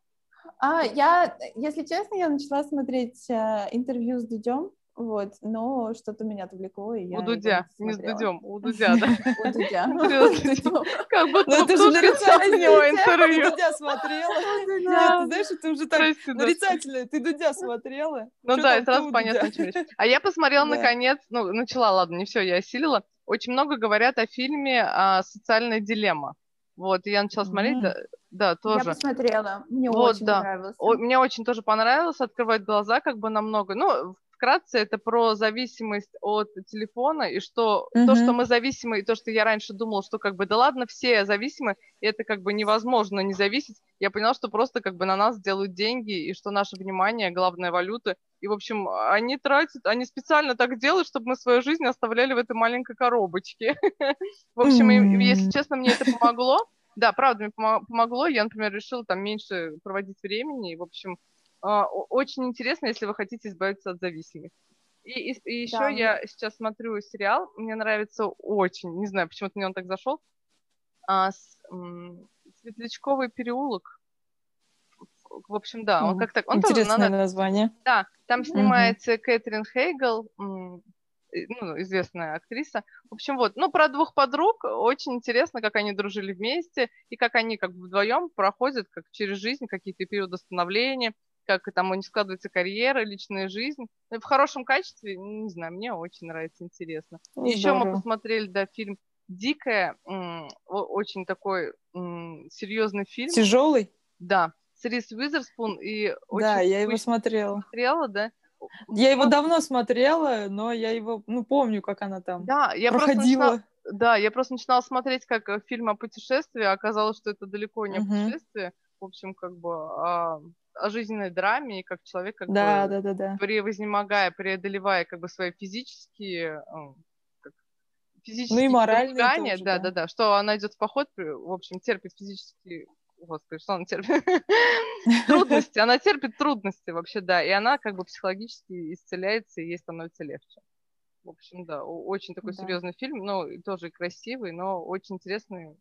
А, я, если честно, я начала смотреть э, интервью с Дудем, вот, но что-то меня отвлекло, и я У Дудя, не с Дудем, у Дудя, да. У Дудя. Как будто ну, это же нарицательное интервью. Дудя смотрела. Нет, знаешь, это уже так нарицательное. Ты Дудя смотрела? Ну да, и сразу понятно, что А я посмотрела, наконец, ну, начала, ладно, не все, я осилила. Очень много говорят о фильме «Социальная дилемма». Вот, я начала смотреть, да, да, тоже. Я посмотрела, мне вот, очень да. понравилось. Мне очень тоже понравилось открывать глаза как бы намного. Ну, вкратце, это про зависимость от телефона, и что mm-hmm. то, что мы зависимы, и то, что я раньше думала, что как бы, да ладно, все зависимы, и это как бы невозможно не зависеть, я поняла, что просто как бы на нас делают деньги, и что наше внимание — главная валюта, и, в общем, они тратят, они специально так делают, чтобы мы свою жизнь оставляли в этой маленькой коробочке. В общем, если честно, мне это помогло, да, правда, мне помогло. Я, например, решила там меньше проводить времени. И, в общем, очень интересно, если вы хотите избавиться от зависимости. И, и, и еще да. я сейчас смотрю сериал, мне нравится очень, не знаю, почему-то мне он так зашел, а, с, м, Светлячковый переулок. В общем, да, он как-то... Он Интересное тоже, название. Да, там снимается угу. Кэтрин Хейгл, ну, известная актриса. В общем, вот, ну, про двух подруг очень интересно, как они дружили вместе, и как они как бы вдвоем проходят как через жизнь какие-то периоды становления, как там у них складывается карьера, личная жизнь. Ну, в хорошем качестве, не знаю, мне очень нравится, интересно. Еще мы посмотрели, да, фильм «Дикая», очень такой серьезный фильм. Тяжелый? Да, с Рис Уизерспун и Да, я его смотрела. Смотрела, да? Я его давно смотрела, но я его, ну, помню, как она там да, я проходила. Начинала, да, я просто начинала смотреть как э, фильм о путешествии, а оказалось, что это далеко не о путешествии. В общем, как бы о, о жизненной драме, и как человек как да, бы, да, да, да. превознемогая, преодолевая как бы свои физические физические ну и моральные тоже, да, да, да, да, что она идет в поход, в общем, терпит физические господи, что она терпит? трудности, она терпит трудности вообще, да, и она как бы психологически исцеляется, и ей становится легче. В общем, да, очень такой да. серьезный фильм, но тоже красивый, но очень интересный,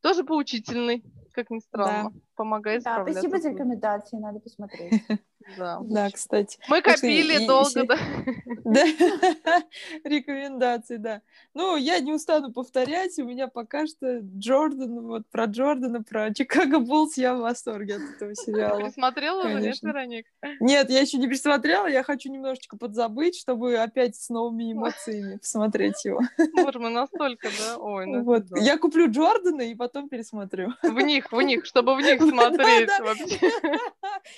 тоже поучительный, как ни странно, да. помогает да, Спасибо за рекомендации, надо посмотреть. Да. да, кстати. Мы копили долго, да. Да, рекомендации, да. Ну, я не устану повторять, у меня пока что Джордан, вот про Джордана, про Чикаго Буллс, я в восторге от этого сериала. Пересмотрела уже, нет, Вероник? Нет, я еще не пересмотрела, я хочу немножечко подзабыть, чтобы опять с новыми эмоциями посмотреть его. Боже, мы настолько, да? Ой, ну вот. Я куплю Джордана и потом пересмотрю. В них, в них, чтобы в них смотреть вообще.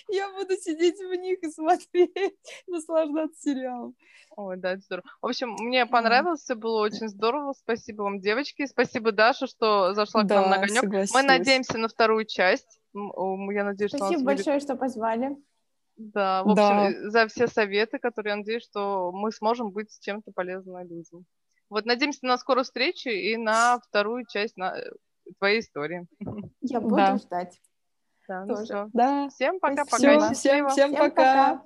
Я буду сидеть в них и смотреть, наслаждаться сериалом. Ой, да, это здорово. В общем, мне понравилось, все было очень здорово. Спасибо вам, девочки. Спасибо, Даша, что зашла да, к нам на огонек. Мы надеемся на вторую часть. Я надеюсь, Спасибо что большое, будет... что позвали. Да, в общем, да. Э, за все советы, которые я надеюсь, что мы сможем быть чем-то полезным людям. Вот, надеемся на скорую встречу и на вторую часть на... Э, твоей истории. Я буду да. ждать. Да, ну все. Да. Всем пока-пока. Всем, всем, всем пока. пока.